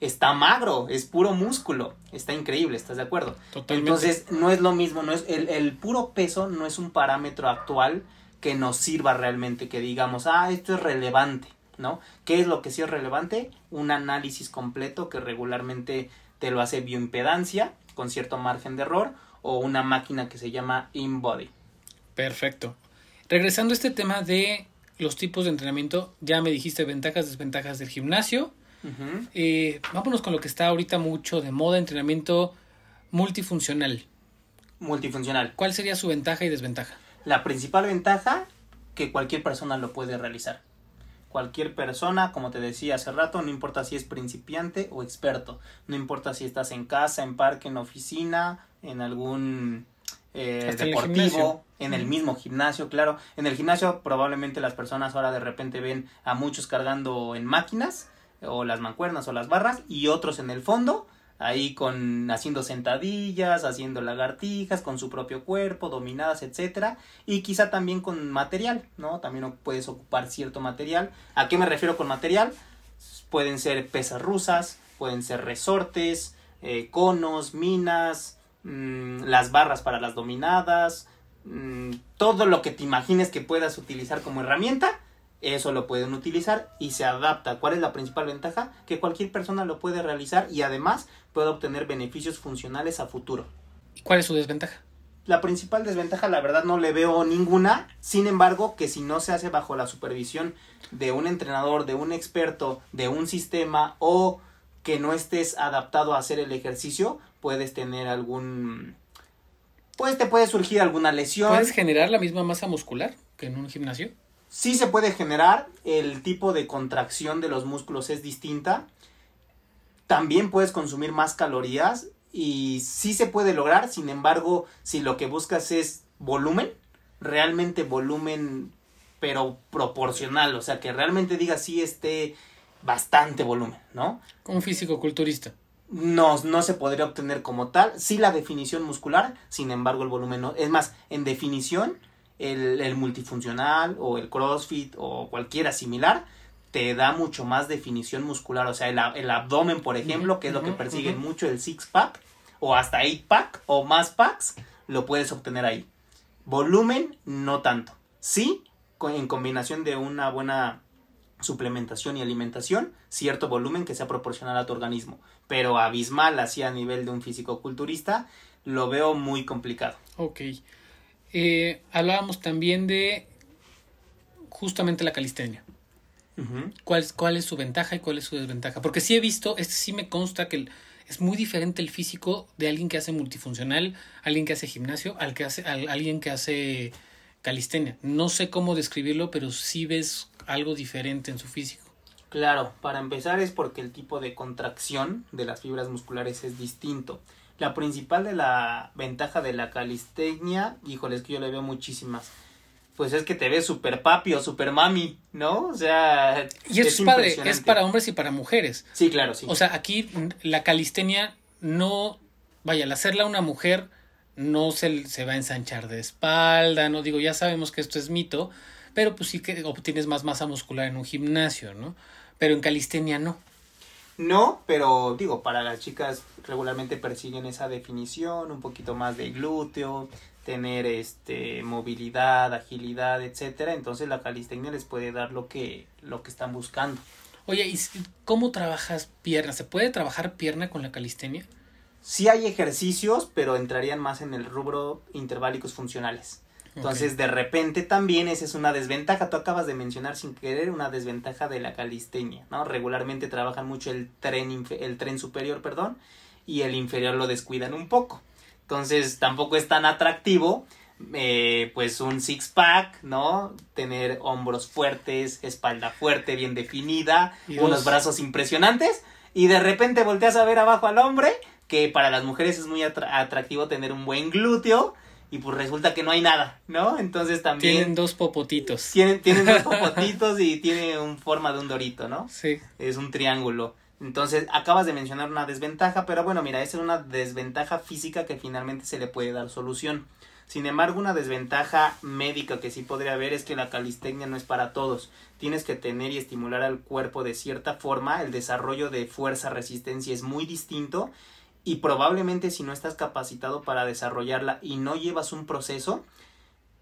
Está magro, es puro músculo, está increíble, ¿estás de acuerdo? Totalmente. Entonces, no es lo mismo, no es el, el puro peso no es un parámetro actual que nos sirva realmente, que digamos, ah, esto es relevante, ¿no? ¿Qué es lo que sí es relevante? Un análisis completo que regularmente te lo hace bioimpedancia con cierto margen de error o una máquina que se llama InBody. Perfecto. Regresando a este tema de los tipos de entrenamiento, ya me dijiste ventajas, desventajas del gimnasio. Eh, vámonos con lo que está ahorita mucho de moda, entrenamiento multifuncional. Multifuncional. ¿Cuál sería su ventaja y desventaja? La principal ventaja que cualquier persona lo puede realizar. Cualquier persona, como te decía hace rato, no importa si es principiante o experto, no importa si estás en casa, en parque, en oficina, en algún eh, Hasta en el deportivo, en el mismo gimnasio, claro. En el gimnasio probablemente las personas ahora de repente ven a muchos cargando en máquinas o las mancuernas o las barras y otros en el fondo ahí con haciendo sentadillas, haciendo lagartijas con su propio cuerpo, dominadas, etcétera, y quizá también con material, ¿no? También puedes ocupar cierto material. ¿A qué me refiero con material? Pueden ser pesas rusas, pueden ser resortes, eh, conos, minas, mm, las barras para las dominadas, mm, todo lo que te imagines que puedas utilizar como herramienta, eso lo pueden utilizar y se adapta. ¿Cuál es la principal ventaja? Que cualquier persona lo puede realizar y además puede obtener beneficios funcionales a futuro. ¿Y cuál es su desventaja? La principal desventaja, la verdad, no le veo ninguna. Sin embargo, que si no se hace bajo la supervisión de un entrenador, de un experto, de un sistema o que no estés adaptado a hacer el ejercicio, puedes tener algún... Pues te puede surgir alguna lesión. ¿Puedes generar la misma masa muscular que en un gimnasio? Sí se puede generar, el tipo de contracción de los músculos es distinta. También puedes consumir más calorías y sí se puede lograr, sin embargo, si lo que buscas es volumen, realmente volumen, pero proporcional, o sea, que realmente diga sí esté bastante volumen, ¿no? Como un físico culturista. No, no se podría obtener como tal. Sí la definición muscular, sin embargo el volumen no. Es más, en definición, el, el multifuncional o el CrossFit o cualquiera similar te da mucho más definición muscular. O sea, el, el abdomen, por ejemplo, que es lo que persiguen mucho el six pack o hasta eight pack o más packs, lo puedes obtener ahí. Volumen, no tanto. Sí, en combinación de una buena suplementación y alimentación, cierto volumen que sea proporcional a tu organismo. Pero abismal, así a nivel de un físico-culturista, lo veo muy complicado. Ok. Eh, hablábamos también de justamente la calistenia. ¿Cuál, ¿Cuál es su ventaja y cuál es su desventaja? Porque sí he visto, este sí me consta que es muy diferente el físico de alguien que hace multifuncional, alguien que hace gimnasio, al que hace, al, alguien que hace calistenia. No sé cómo describirlo, pero sí ves algo diferente en su físico. Claro, para empezar es porque el tipo de contracción de las fibras musculares es distinto. La principal de la ventaja de la calistenia, híjole, es que yo le veo muchísimas. Pues es que te ves super papi o super mami, ¿no? O sea, y es, es padre, es para hombres y para mujeres. Sí, claro, sí. O sea, aquí la calistenia no, vaya, al hacerla una mujer no se, se va a ensanchar de espalda, no digo, ya sabemos que esto es mito, pero pues sí que obtienes más masa muscular en un gimnasio, ¿no? Pero en calistenia no. No, pero digo, para las chicas regularmente persiguen esa definición, un poquito más de glúteo, tener este movilidad, agilidad, etcétera, entonces la calistenia les puede dar lo que lo que están buscando. Oye, ¿y cómo trabajas pierna? ¿Se puede trabajar pierna con la calistenia? Sí hay ejercicios, pero entrarían más en el rubro interválicos funcionales. Entonces, de repente también esa es una desventaja. Tú acabas de mencionar sin querer una desventaja de la calistenia, ¿no? Regularmente trabajan mucho el tren, el tren superior, perdón, y el inferior lo descuidan un poco. Entonces, tampoco es tan atractivo, eh, pues un six pack, ¿no? Tener hombros fuertes, espalda fuerte, bien definida, unos brazos impresionantes, y de repente volteas a ver abajo al hombre, que para las mujeres es muy atractivo tener un buen glúteo, y pues resulta que no hay nada, ¿no? Entonces también... Tienen dos popotitos. Tienen, tienen dos popotitos y tiene un forma de un dorito, ¿no? Sí. Es un triángulo. Entonces, acabas de mencionar una desventaja, pero bueno, mira, esa es una desventaja física que finalmente se le puede dar solución. Sin embargo, una desventaja médica que sí podría haber es que la calistenia no es para todos. Tienes que tener y estimular al cuerpo de cierta forma. El desarrollo de fuerza resistencia es muy distinto y probablemente si no estás capacitado para desarrollarla y no llevas un proceso,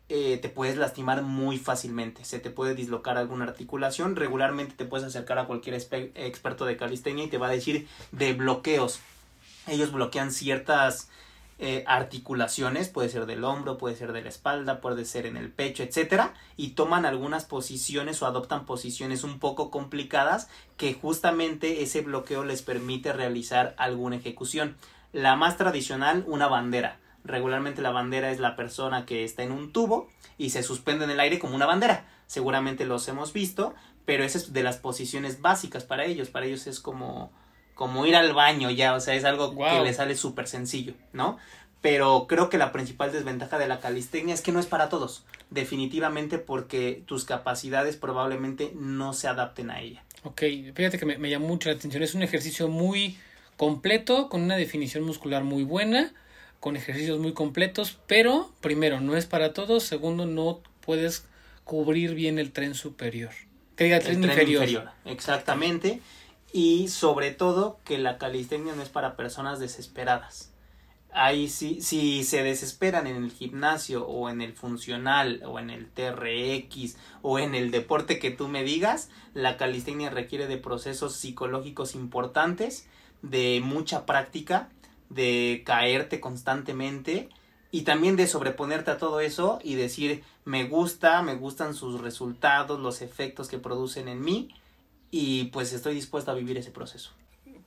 eh, te puedes lastimar muy fácilmente. Se te puede dislocar alguna articulación. Regularmente te puedes acercar a cualquier experto de calistenia y te va a decir de bloqueos. Ellos bloquean ciertas eh, articulaciones, puede ser del hombro, puede ser de la espalda, puede ser en el pecho, etcétera, y toman algunas posiciones o adoptan posiciones un poco complicadas que justamente ese bloqueo les permite realizar alguna ejecución. La más tradicional, una bandera. Regularmente la bandera es la persona que está en un tubo y se suspende en el aire como una bandera. Seguramente los hemos visto, pero esa es de las posiciones básicas para ellos. Para ellos es como como ir al baño ya, o sea, es algo que le sale súper sencillo, ¿no? Pero creo que la principal desventaja de la calistenia es que no es para todos, definitivamente porque tus capacidades probablemente no se adapten a ella. Ok, fíjate que me, me llamó mucho la atención, es un ejercicio muy completo, con una definición muscular muy buena, con ejercicios muy completos, pero primero, no es para todos, segundo, no puedes cubrir bien el tren superior. Que diga, tren, tren inferior. inferior. Exactamente y sobre todo que la calistenia no es para personas desesperadas. Ahí sí, si se desesperan en el gimnasio o en el funcional o en el TRX o en el deporte que tú me digas, la calistenia requiere de procesos psicológicos importantes, de mucha práctica, de caerte constantemente y también de sobreponerte a todo eso y decir me gusta, me gustan sus resultados, los efectos que producen en mí y pues estoy dispuesto a vivir ese proceso.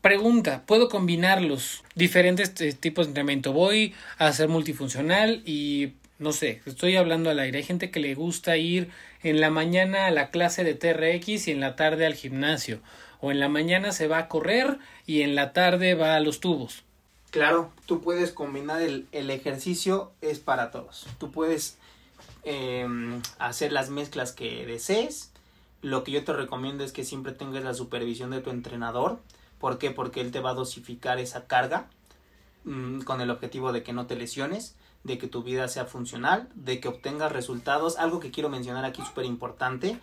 Pregunta, ¿puedo combinar los diferentes eh, tipos de entrenamiento? Voy a hacer multifuncional y no sé, estoy hablando al aire. Hay gente que le gusta ir en la mañana a la clase de TRX y en la tarde al gimnasio. O en la mañana se va a correr y en la tarde va a los tubos. Claro, tú puedes combinar el, el ejercicio, es para todos. Tú puedes em, hacer las mezclas que desees lo que yo te recomiendo es que siempre tengas la supervisión de tu entrenador. ¿Por qué? Porque él te va a dosificar esa carga mm, con el objetivo de que no te lesiones, de que tu vida sea funcional, de que obtengas resultados. Algo que quiero mencionar aquí súper importante,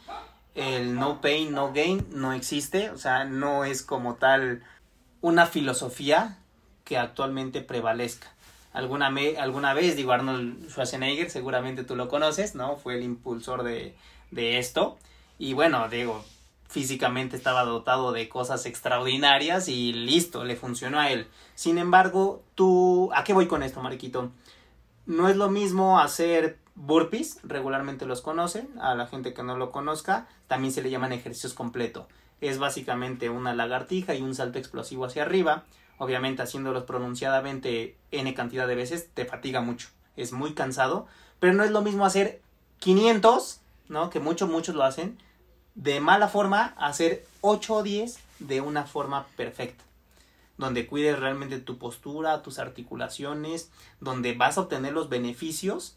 el no pain, no gain no existe, o sea, no es como tal una filosofía que actualmente prevalezca. Alguna, alguna vez, digo, Arnold Schwarzenegger, seguramente tú lo conoces, ¿no? Fue el impulsor de, de esto. Y bueno, digo, físicamente estaba dotado de cosas extraordinarias y listo, le funcionó a él. Sin embargo, tú, ¿a qué voy con esto, Mariquito? No es lo mismo hacer burpees, regularmente los conocen, a la gente que no lo conozca, también se le llaman ejercicios completo. Es básicamente una lagartija y un salto explosivo hacia arriba. Obviamente haciéndolos pronunciadamente n cantidad de veces te fatiga mucho. Es muy cansado, pero no es lo mismo hacer 500, ¿no? Que muchos, muchos lo hacen, de mala forma, hacer 8 o 10 de una forma perfecta donde cuides realmente tu postura, tus articulaciones, donde vas a obtener los beneficios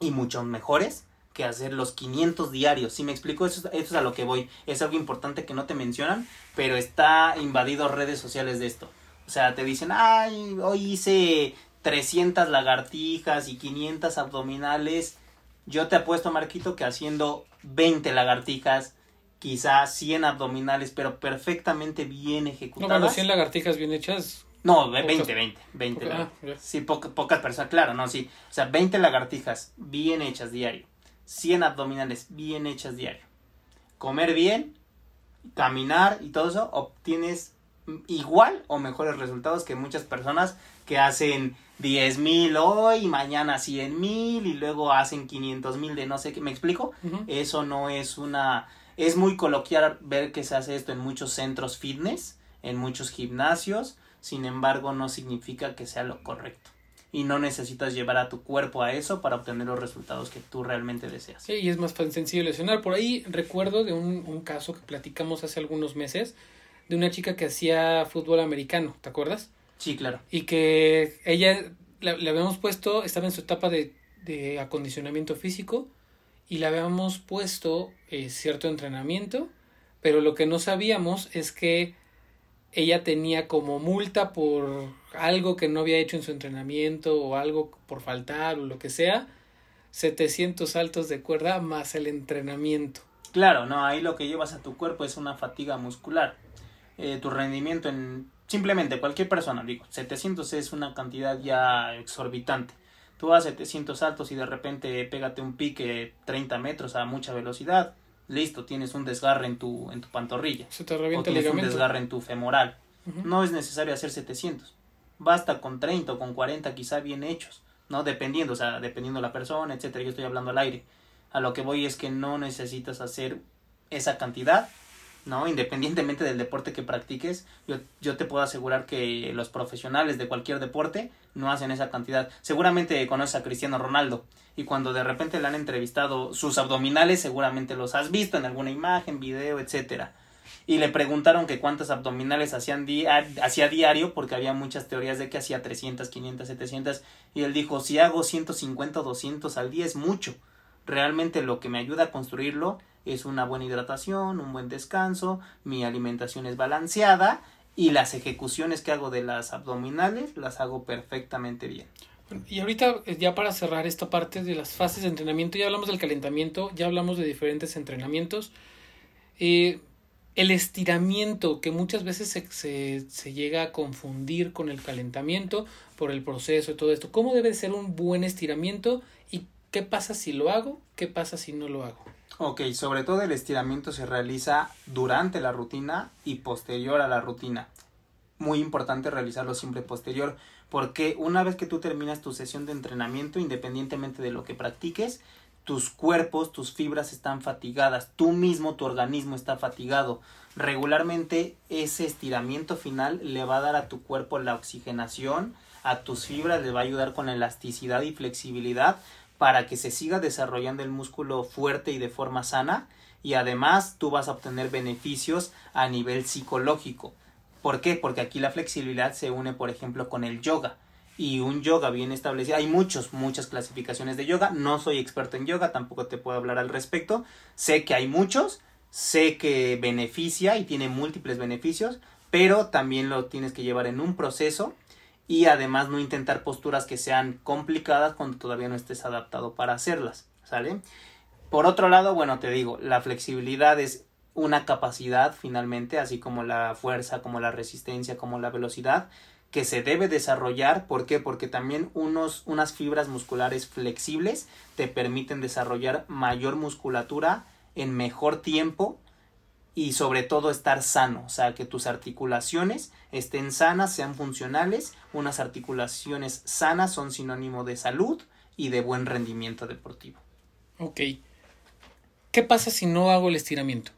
y muchos mejores que hacer los 500 diarios. Si me explico, eso, es a lo que voy. Es algo importante que no te mencionan, pero está invadido redes sociales de esto. O sea, te dicen, ay, hoy hice 300 lagartijas y 500 abdominales. Yo te apuesto, Marquito, que haciendo 20 lagartijas, quizás 100 abdominales, pero perfectamente bien ejecutadas. No, bueno, 100 lagartijas bien hechas. No, 20, 20, 20. sí, pocas personas, claro, no, sí. O sea, 20 lagartijas bien hechas diario. 100 abdominales bien hechas diario. Comer bien, caminar y todo eso, obtienes igual o mejores resultados que muchas personas que hacen 10 mil hoy, mañana 100 mil y luego hacen 500 mil de no sé qué. ¿Me explico? Eso no es una es muy coloquial ver que se hace esto en muchos centros fitness, en muchos gimnasios, sin embargo no significa que sea lo correcto. Y no necesitas llevar a tu cuerpo a eso para obtener los resultados que tú realmente deseas. Sí, y es más sencillo lesionar. Por ahí recuerdo de un, un caso que platicamos hace algunos meses de una chica que hacía fútbol americano, ¿te acuerdas? Sí, claro. Y que ella le, habíamos puesto, estaba en su etapa de, de acondicionamiento físico y le habíamos puesto eh, cierto entrenamiento, pero lo que no sabíamos es que ella tenía como multa por algo que no había hecho en su entrenamiento o algo por faltar o lo que sea, 700 saltos de cuerda más el entrenamiento. Claro, no, ahí lo que llevas a tu cuerpo es una fatiga muscular. Eh, tu rendimiento en simplemente cualquier persona, digo, 700 es una cantidad ya exorbitante tú haces 700 saltos y de repente pégate un pique 30 metros a mucha velocidad, listo, tienes un desgarre en tu, en tu pantorrilla. Se te revienta o tienes un desgarre en tu femoral. No es necesario hacer 700. Basta con 30 o con 40 quizá bien hechos, ¿no? Dependiendo, o sea, dependiendo la persona, etcétera. Yo estoy hablando al aire. A lo que voy es que no necesitas hacer esa cantidad ¿no? Independientemente del deporte que practiques, yo, yo te puedo asegurar que los profesionales de cualquier deporte no hacen esa cantidad. Seguramente conoces a Cristiano Ronaldo y cuando de repente le han entrevistado sus abdominales, seguramente los has visto en alguna imagen, video, etcétera. Y le preguntaron que cuántas abdominales hacían hacía diario, porque había muchas teorías de que hacía 300, 500, 700. Y él dijo, si hago 150 o 200 al día es mucho. Realmente lo que me ayuda a construirlo es una buena hidratación, un buen descanso, mi alimentación es balanceada y las ejecuciones que hago de las abdominales las hago perfectamente bien. Y ahorita eh, ya para cerrar esta parte de las fases de entrenamiento, ya hablamos del calentamiento, ya hablamos de diferentes entrenamientos. Eh, el estiramiento que muchas veces se, se, se, llega a confundir con el calentamiento por el proceso y todo esto. ¿Cómo debe ser un buen estiramiento y qué pasa si lo hago? ¿Qué pasa si no lo hago? Ok, sobre todo el estiramiento se realiza durante la rutina y posterior a la rutina. Muy importante realizarlo siempre posterior porque una vez que tú terminas tu sesión de entrenamiento, independientemente de lo que practiques, tus cuerpos, tus fibras están fatigadas, tú mismo, tu organismo está fatigado. Regularmente ese estiramiento final le va a dar a tu cuerpo la oxigenación, a tus fibras le va a ayudar con elasticidad y flexibilidad para que se siga desarrollando el músculo fuerte y de forma sana y además tú vas a obtener beneficios a nivel psicológico. ¿Por qué? Porque aquí la flexibilidad se une, por ejemplo, con el yoga. Y un yoga bien establecido. Hay muchos, muchas clasificaciones de yoga. No soy experto en yoga, tampoco te puedo hablar al respecto. Sé que hay muchos, sé que beneficia y tiene múltiples beneficios, pero también lo tienes que llevar en un proceso y además no intentar posturas que sean complicadas cuando todavía no estés adaptado para hacerlas, ¿sale? Por otro lado, bueno, te digo, la flexibilidad es una capacidad finalmente, así como la fuerza, como la resistencia, como la velocidad, que se debe desarrollar. ¿Por qué? Porque también unos, unas fibras musculares flexibles te permiten desarrollar mayor musculatura en mejor tiempo y sobre todo estar sano, o sea, que tus articulaciones estén sanas, sean funcionales. Unas articulaciones sanas son sinónimo de salud y de buen rendimiento deportivo. Ok. ¿Qué pasa si no hago el estiramiento?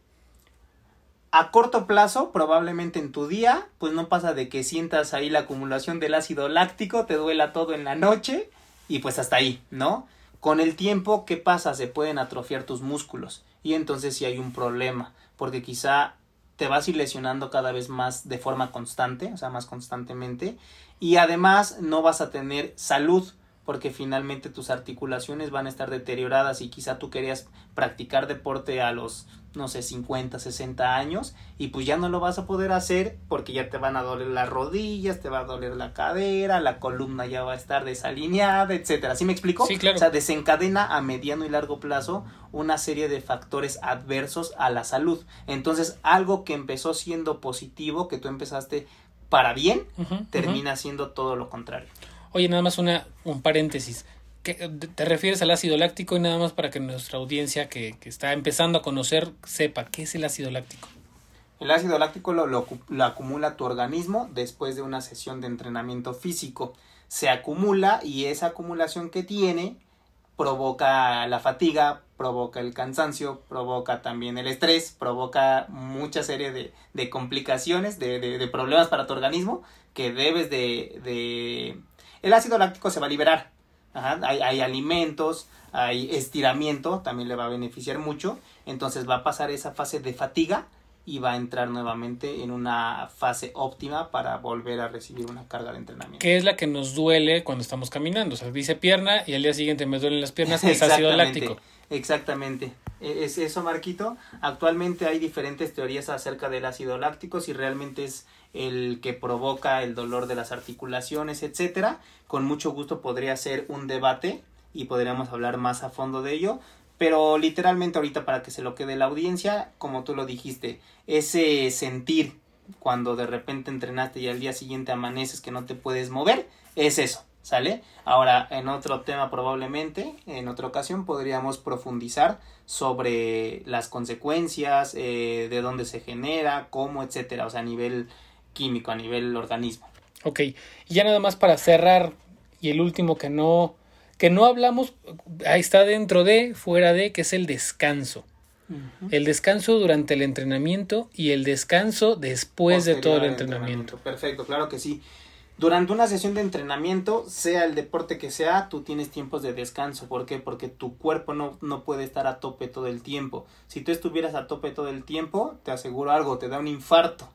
A corto plazo, probablemente en tu día, pues no pasa de que sientas ahí la acumulación del ácido láctico, te duela todo en la noche y pues hasta ahí, ¿no? Con el tiempo, ¿qué pasa? Se pueden atrofiar tus músculos y entonces sí hay un problema, porque quizá te vas a ir lesionando cada vez más de forma constante, o sea, más constantemente, y además no vas a tener salud, porque finalmente tus articulaciones van a estar deterioradas y quizá tú querías practicar deporte a los no sé, 50, 60 años y pues ya no lo vas a poder hacer porque ya te van a doler las rodillas, te va a doler la cadera, la columna ya va a estar desalineada, etcétera. ¿Sí me explico? Sí, claro. O sea, desencadena a mediano y largo plazo una serie de factores adversos a la salud. Entonces, algo que empezó siendo positivo, que tú empezaste para bien, termina siendo todo lo contrario. Oye, nada más una, un paréntesis te refieres al ácido láctico y nada más para que nuestra audiencia que, está empezando a conocer sepa qué es el ácido láctico. El ácido láctico lo, lo, acumula tu organismo después de una sesión de entrenamiento físico. Se acumula y esa acumulación que tiene provoca la fatiga, provoca el cansancio, provoca también el estrés, provoca mucha serie de, de complicaciones, de, de, de, problemas para tu organismo que debes de, de... El ácido láctico se va a liberar, hay, alimentos, hay estiramiento, también le va a beneficiar mucho. Entonces va a pasar esa fase de fatiga y va a entrar nuevamente en una fase óptima para volver a recibir una carga de entrenamiento. Que es la que nos duele cuando estamos caminando. O sea, dice pierna y al día siguiente me duelen las piernas, es ácido láctico. Exactamente. E, es eso, Marquito. Actualmente hay diferentes teorías acerca del ácido láctico, si realmente es el que provoca el dolor de las articulaciones, etcétera. Con mucho gusto podría ser un debate y podríamos hablar más a fondo de ello. Pero literalmente ahorita para que se lo quede la audiencia, como tú lo dijiste, ese sentir cuando de repente entrenaste y al día siguiente amaneces que no te puedes mover, es eso, ¿sale? Ahora, en otro tema probablemente, en otra ocasión, podríamos profundizar sobre las consecuencias, eh, de dónde se genera, cómo, etcétera, o sea, a nivel químico, a nivel organismo. Ok, y ya nada más para cerrar, y el último que no, que no hablamos, ahí está dentro de, fuera de, que es el descanso. El descanso durante el entrenamiento y el descanso después de todo el entrenamiento. Perfecto, claro que sí. Durante una sesión de entrenamiento, sea el deporte que sea, tú tienes tiempos de descanso. ¿Por qué? Porque tu cuerpo no, no puede estar a tope todo el tiempo. Si tú estuvieras a tope todo el tiempo, te aseguro algo, te da un infarto.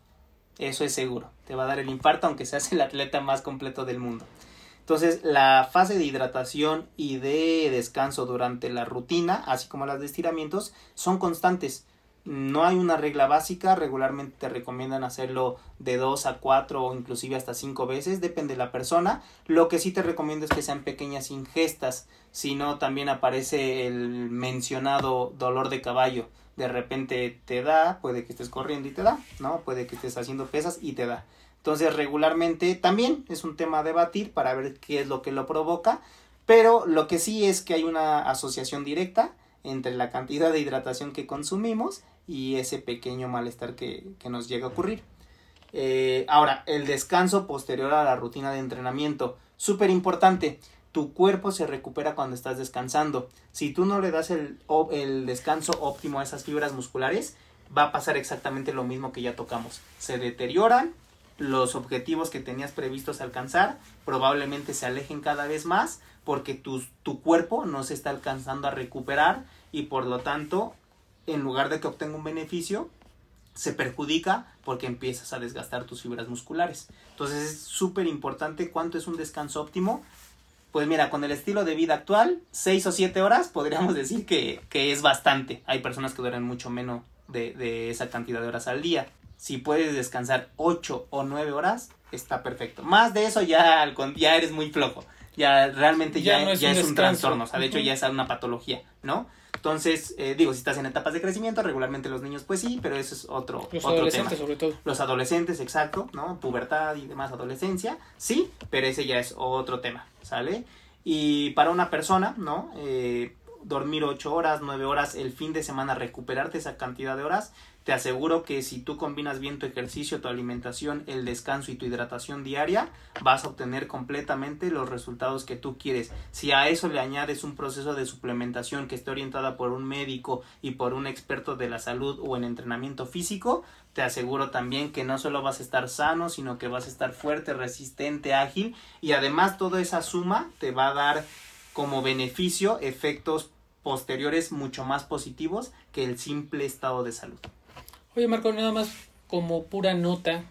Eso es seguro. Te va a dar el infarto aunque seas el atleta más completo del mundo. Entonces, la fase de hidratación y de descanso durante la rutina, así como las de estiramientos, son constantes. No hay una regla básica, regularmente te recomiendan hacerlo de dos a cuatro o inclusive hasta cinco veces, depende de la persona. Lo que sí te recomiendo es que sean pequeñas ingestas, si no también aparece el mencionado dolor de caballo de repente te da, puede que estés corriendo y te da, ¿no? Puede que estés haciendo pesas y te da. Entonces regularmente también es un tema a debatir para ver qué es lo que lo provoca, pero lo que sí es que hay una asociación directa entre la cantidad de hidratación que consumimos y ese pequeño malestar que, que nos llega a ocurrir. Eh, ahora, el descanso posterior a la rutina de entrenamiento, súper importante tu cuerpo se recupera cuando estás descansando. Si tú no le das el, el, descanso óptimo a esas fibras musculares, va a pasar exactamente lo mismo que ya tocamos. Se deterioran, los objetivos que tenías previstos alcanzar probablemente se alejen cada vez más porque tu, tu cuerpo no se está alcanzando a recuperar y por lo tanto, en lugar de que obtenga un beneficio, se perjudica porque empiezas a desgastar tus fibras musculares. Entonces es súper importante cuánto es un descanso óptimo pues mira, con el estilo de vida actual, seis o siete horas podríamos decir que, que es bastante. Hay personas que duran mucho menos de, de, esa cantidad de horas al día. Si puedes descansar ocho o nueve horas, está perfecto. Más de eso ya, ya eres muy flojo. Ya realmente ya, ya, es, ya un es, un trastorno. O sea, de hecho ya es una patología, ¿no? Entonces, eh, digo, si estás en etapas de crecimiento, regularmente los niños pues sí, pero eso es otro, los otro adolescentes tema. sobre todo. Los adolescentes, exacto, ¿no? Pubertad y demás, adolescencia, sí, pero ese ya es otro tema, ¿sale? Y para una persona, ¿no? Eh, dormir 8 horas, 9 horas, el fin de semana recuperarte esa cantidad de horas, te aseguro que si tú combinas bien tu ejercicio, tu alimentación, el descanso y tu hidratación diaria, vas a obtener completamente los resultados que tú quieres. Si a eso le añades un proceso de suplementación que esté orientada por un médico y por un experto de la salud o en entrenamiento físico, te aseguro también que no solo vas a estar sano, sino que vas a estar fuerte, resistente, ágil y además toda esa suma te va a dar como beneficio efectos posteriores mucho más positivos que el simple estado de salud. Oye, Marco, nada más como pura nota,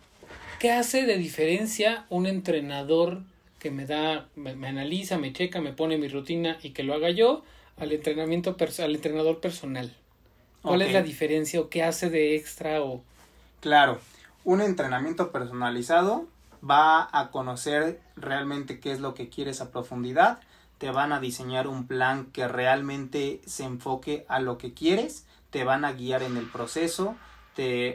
¿qué hace de diferencia un entrenador que me da, me, analiza, me checa, me pone mi rutina y que lo haga yo al entrenamiento al entrenador personal? ¿Cuál es la diferencia o qué hace de extra o Claro, un entrenamiento personalizado va a conocer realmente qué es lo que quieres a profundidad, te van a diseñar un plan que realmente se enfoque a lo que quieres, te van a guiar en el proceso,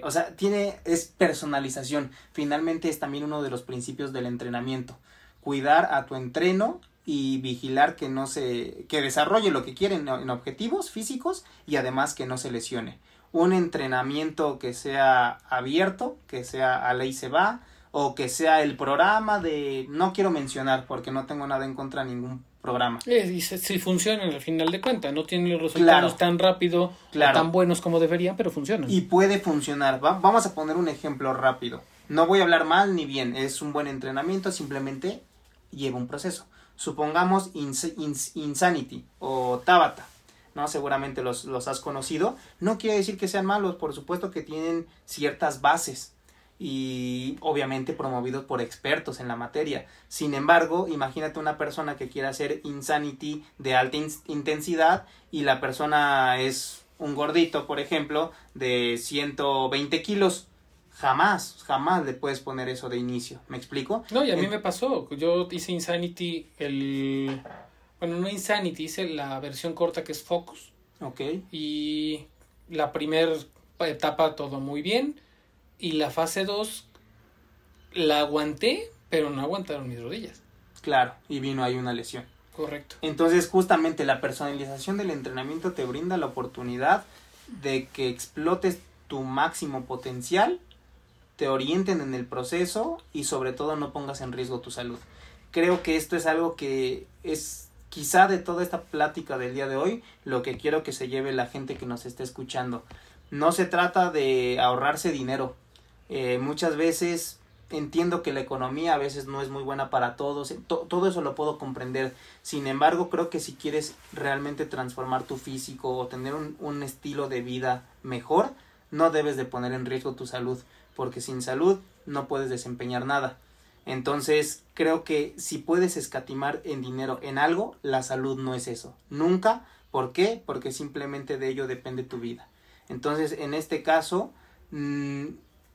o sea, tiene, es personalización. Finalmente es también uno de los principios del entrenamiento. Cuidar a tu entreno y vigilar que no se, que desarrolle lo que quiere en, en objetivos físicos y además que no se lesione. Un entrenamiento que sea abierto, que sea a ley se va, o que sea el programa de, no quiero mencionar porque no tengo nada en contra de ningún programa. Y si funcionan al final de cuentas, no tienen los resultados tan rápido, tan buenos como deberían, pero funcionan. Y puede funcionar. vamos a poner un ejemplo rápido. No voy a hablar mal ni bien, es un buen entrenamiento, simplemente lleva un proceso. Supongamos Insanity o Tabata, ¿no? Seguramente los, los has conocido. No quiere decir que sean malos, por supuesto que tienen ciertas bases y obviamente promovidos por expertos en la materia. Sin embargo, imagínate una persona que quiera hacer insanity de alta intensidad y la persona es un gordito, por ejemplo, de 120 kilos. Jamás, jamás le puedes poner eso de inicio. ¿Me explico? No, y a mí me pasó. Yo hice Insanity, el. Bueno, no Insanity, hice la versión corta que es Focus. Ok. Y la primera etapa todo muy bien y la fase 2 la aguanté, pero no aguantaron mis rodillas. Claro, y vino ahí una lesión. Correcto. Entonces, justamente la personalización del entrenamiento te brinda la oportunidad de que explotes tu máximo potencial, te orienten en el proceso y sobre todo no pongas en riesgo tu salud. Creo que esto es algo que es quizá de toda esta plática del día de hoy lo que quiero que se lleve la gente que nos esté escuchando. No se trata de ahorrarse dinero, eh, muchas veces entiendo que la economía a veces no es muy buena para todos, todo eso lo puedo comprender. Sin embargo, creo que si quieres realmente transformar tu físico o tener un, un estilo de vida mejor, no debes de poner en riesgo tu salud, porque sin salud no puedes desempeñar nada. Entonces, creo que si puedes escatimar en dinero en algo, la salud no es eso. Nunca. ¿Por qué? Porque simplemente de ello depende tu vida. Entonces, en este caso, mmm,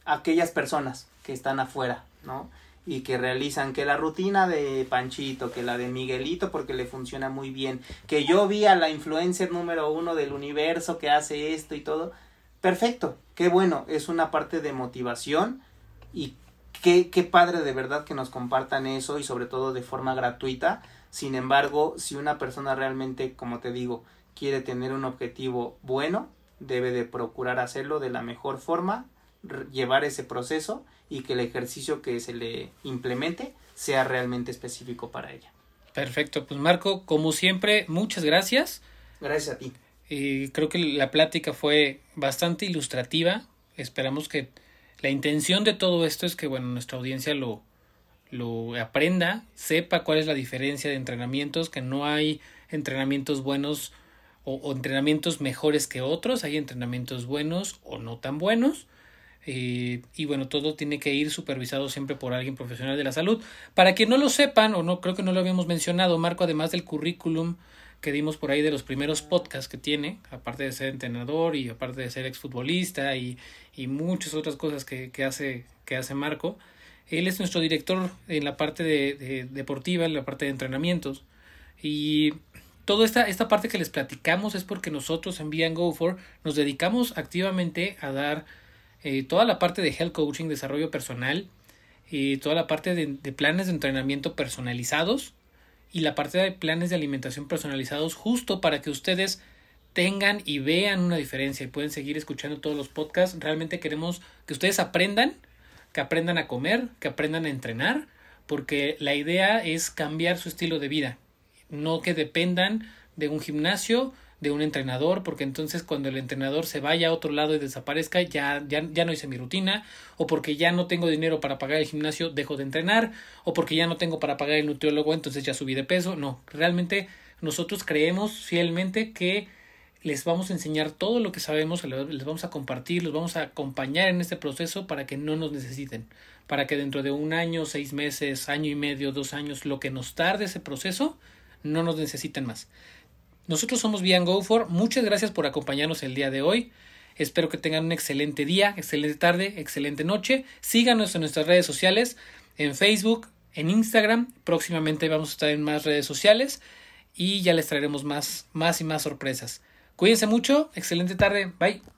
aquellas personas que están afuera, ¿no? Y que realizan que la rutina de Panchito, que la de Miguelito, porque le funciona muy bien, que yo vi a la influencer número uno del universo que hace esto y todo, perfecto, qué bueno, es una parte de motivación y qué, qué padre de verdad que nos compartan eso y sobre todo de forma gratuita. Sin embargo, si una persona realmente, como te digo, quiere tener un objetivo bueno, debe de procurar hacerlo de la mejor forma llevar ese proceso y que el ejercicio que se le implemente sea realmente específico para ella. Perfecto, pues Marco, como siempre, muchas gracias. Gracias a ti. y creo que la plática fue bastante ilustrativa. Esperamos que la intención de todo esto es que bueno, nuestra audiencia lo, lo aprenda, sepa cuál es la diferencia de entrenamientos, que no hay entrenamientos buenos o, o entrenamientos mejores que otros, hay entrenamientos buenos o no tan buenos eh, y bueno, todo tiene que ir supervisado siempre por alguien profesional de la salud. Para que no lo sepan, o no creo que no lo habíamos mencionado, Marco, además del currículum que dimos por ahí de los primeros podcasts que tiene, aparte de ser entrenador y aparte de ser exfutbolista y, y muchas otras cosas que, que, hace, que hace Marco, él es nuestro director en la parte de, deportiva, en la parte de entrenamientos. Y toda esta, esta parte que les platicamos es porque nosotros en Be Go For nos dedicamos activamente a dar eh, toda la parte de health coaching, desarrollo personal, y toda la parte de, planes de entrenamiento personalizados y la parte de planes de alimentación personalizados justo para que ustedes tengan y vean una diferencia y pueden seguir escuchando todos los podcasts. Realmente queremos que ustedes aprendan, que aprendan a comer, que aprendan a entrenar, porque la idea es cambiar su estilo de vida, no que dependan de un gimnasio, de un entrenador, porque entonces cuando el entrenador se vaya a otro lado y desaparezca, ya, ya, ya no hice mi rutina, o porque ya no tengo dinero para pagar el gimnasio, dejo de entrenar, o porque ya no tengo para pagar el nutriólogo, entonces ya subí de peso. No, realmente nosotros creemos fielmente que les vamos a enseñar todo lo que sabemos, les vamos a compartir, los vamos a acompañar en este proceso para que no nos necesiten, para que dentro de un año, seis meses, año y medio, dos años, lo que nos tarde ese proceso, no nos necesiten más. Nosotros somos Bian For. Muchas gracias por acompañarnos el día de hoy. Espero que tengan un excelente día, excelente tarde, excelente noche. Síganos en nuestras redes sociales, en Facebook, en Instagram. Próximamente vamos a estar en más redes sociales y ya les traeremos más, más y más sorpresas. Cuídense mucho, excelente tarde, bye.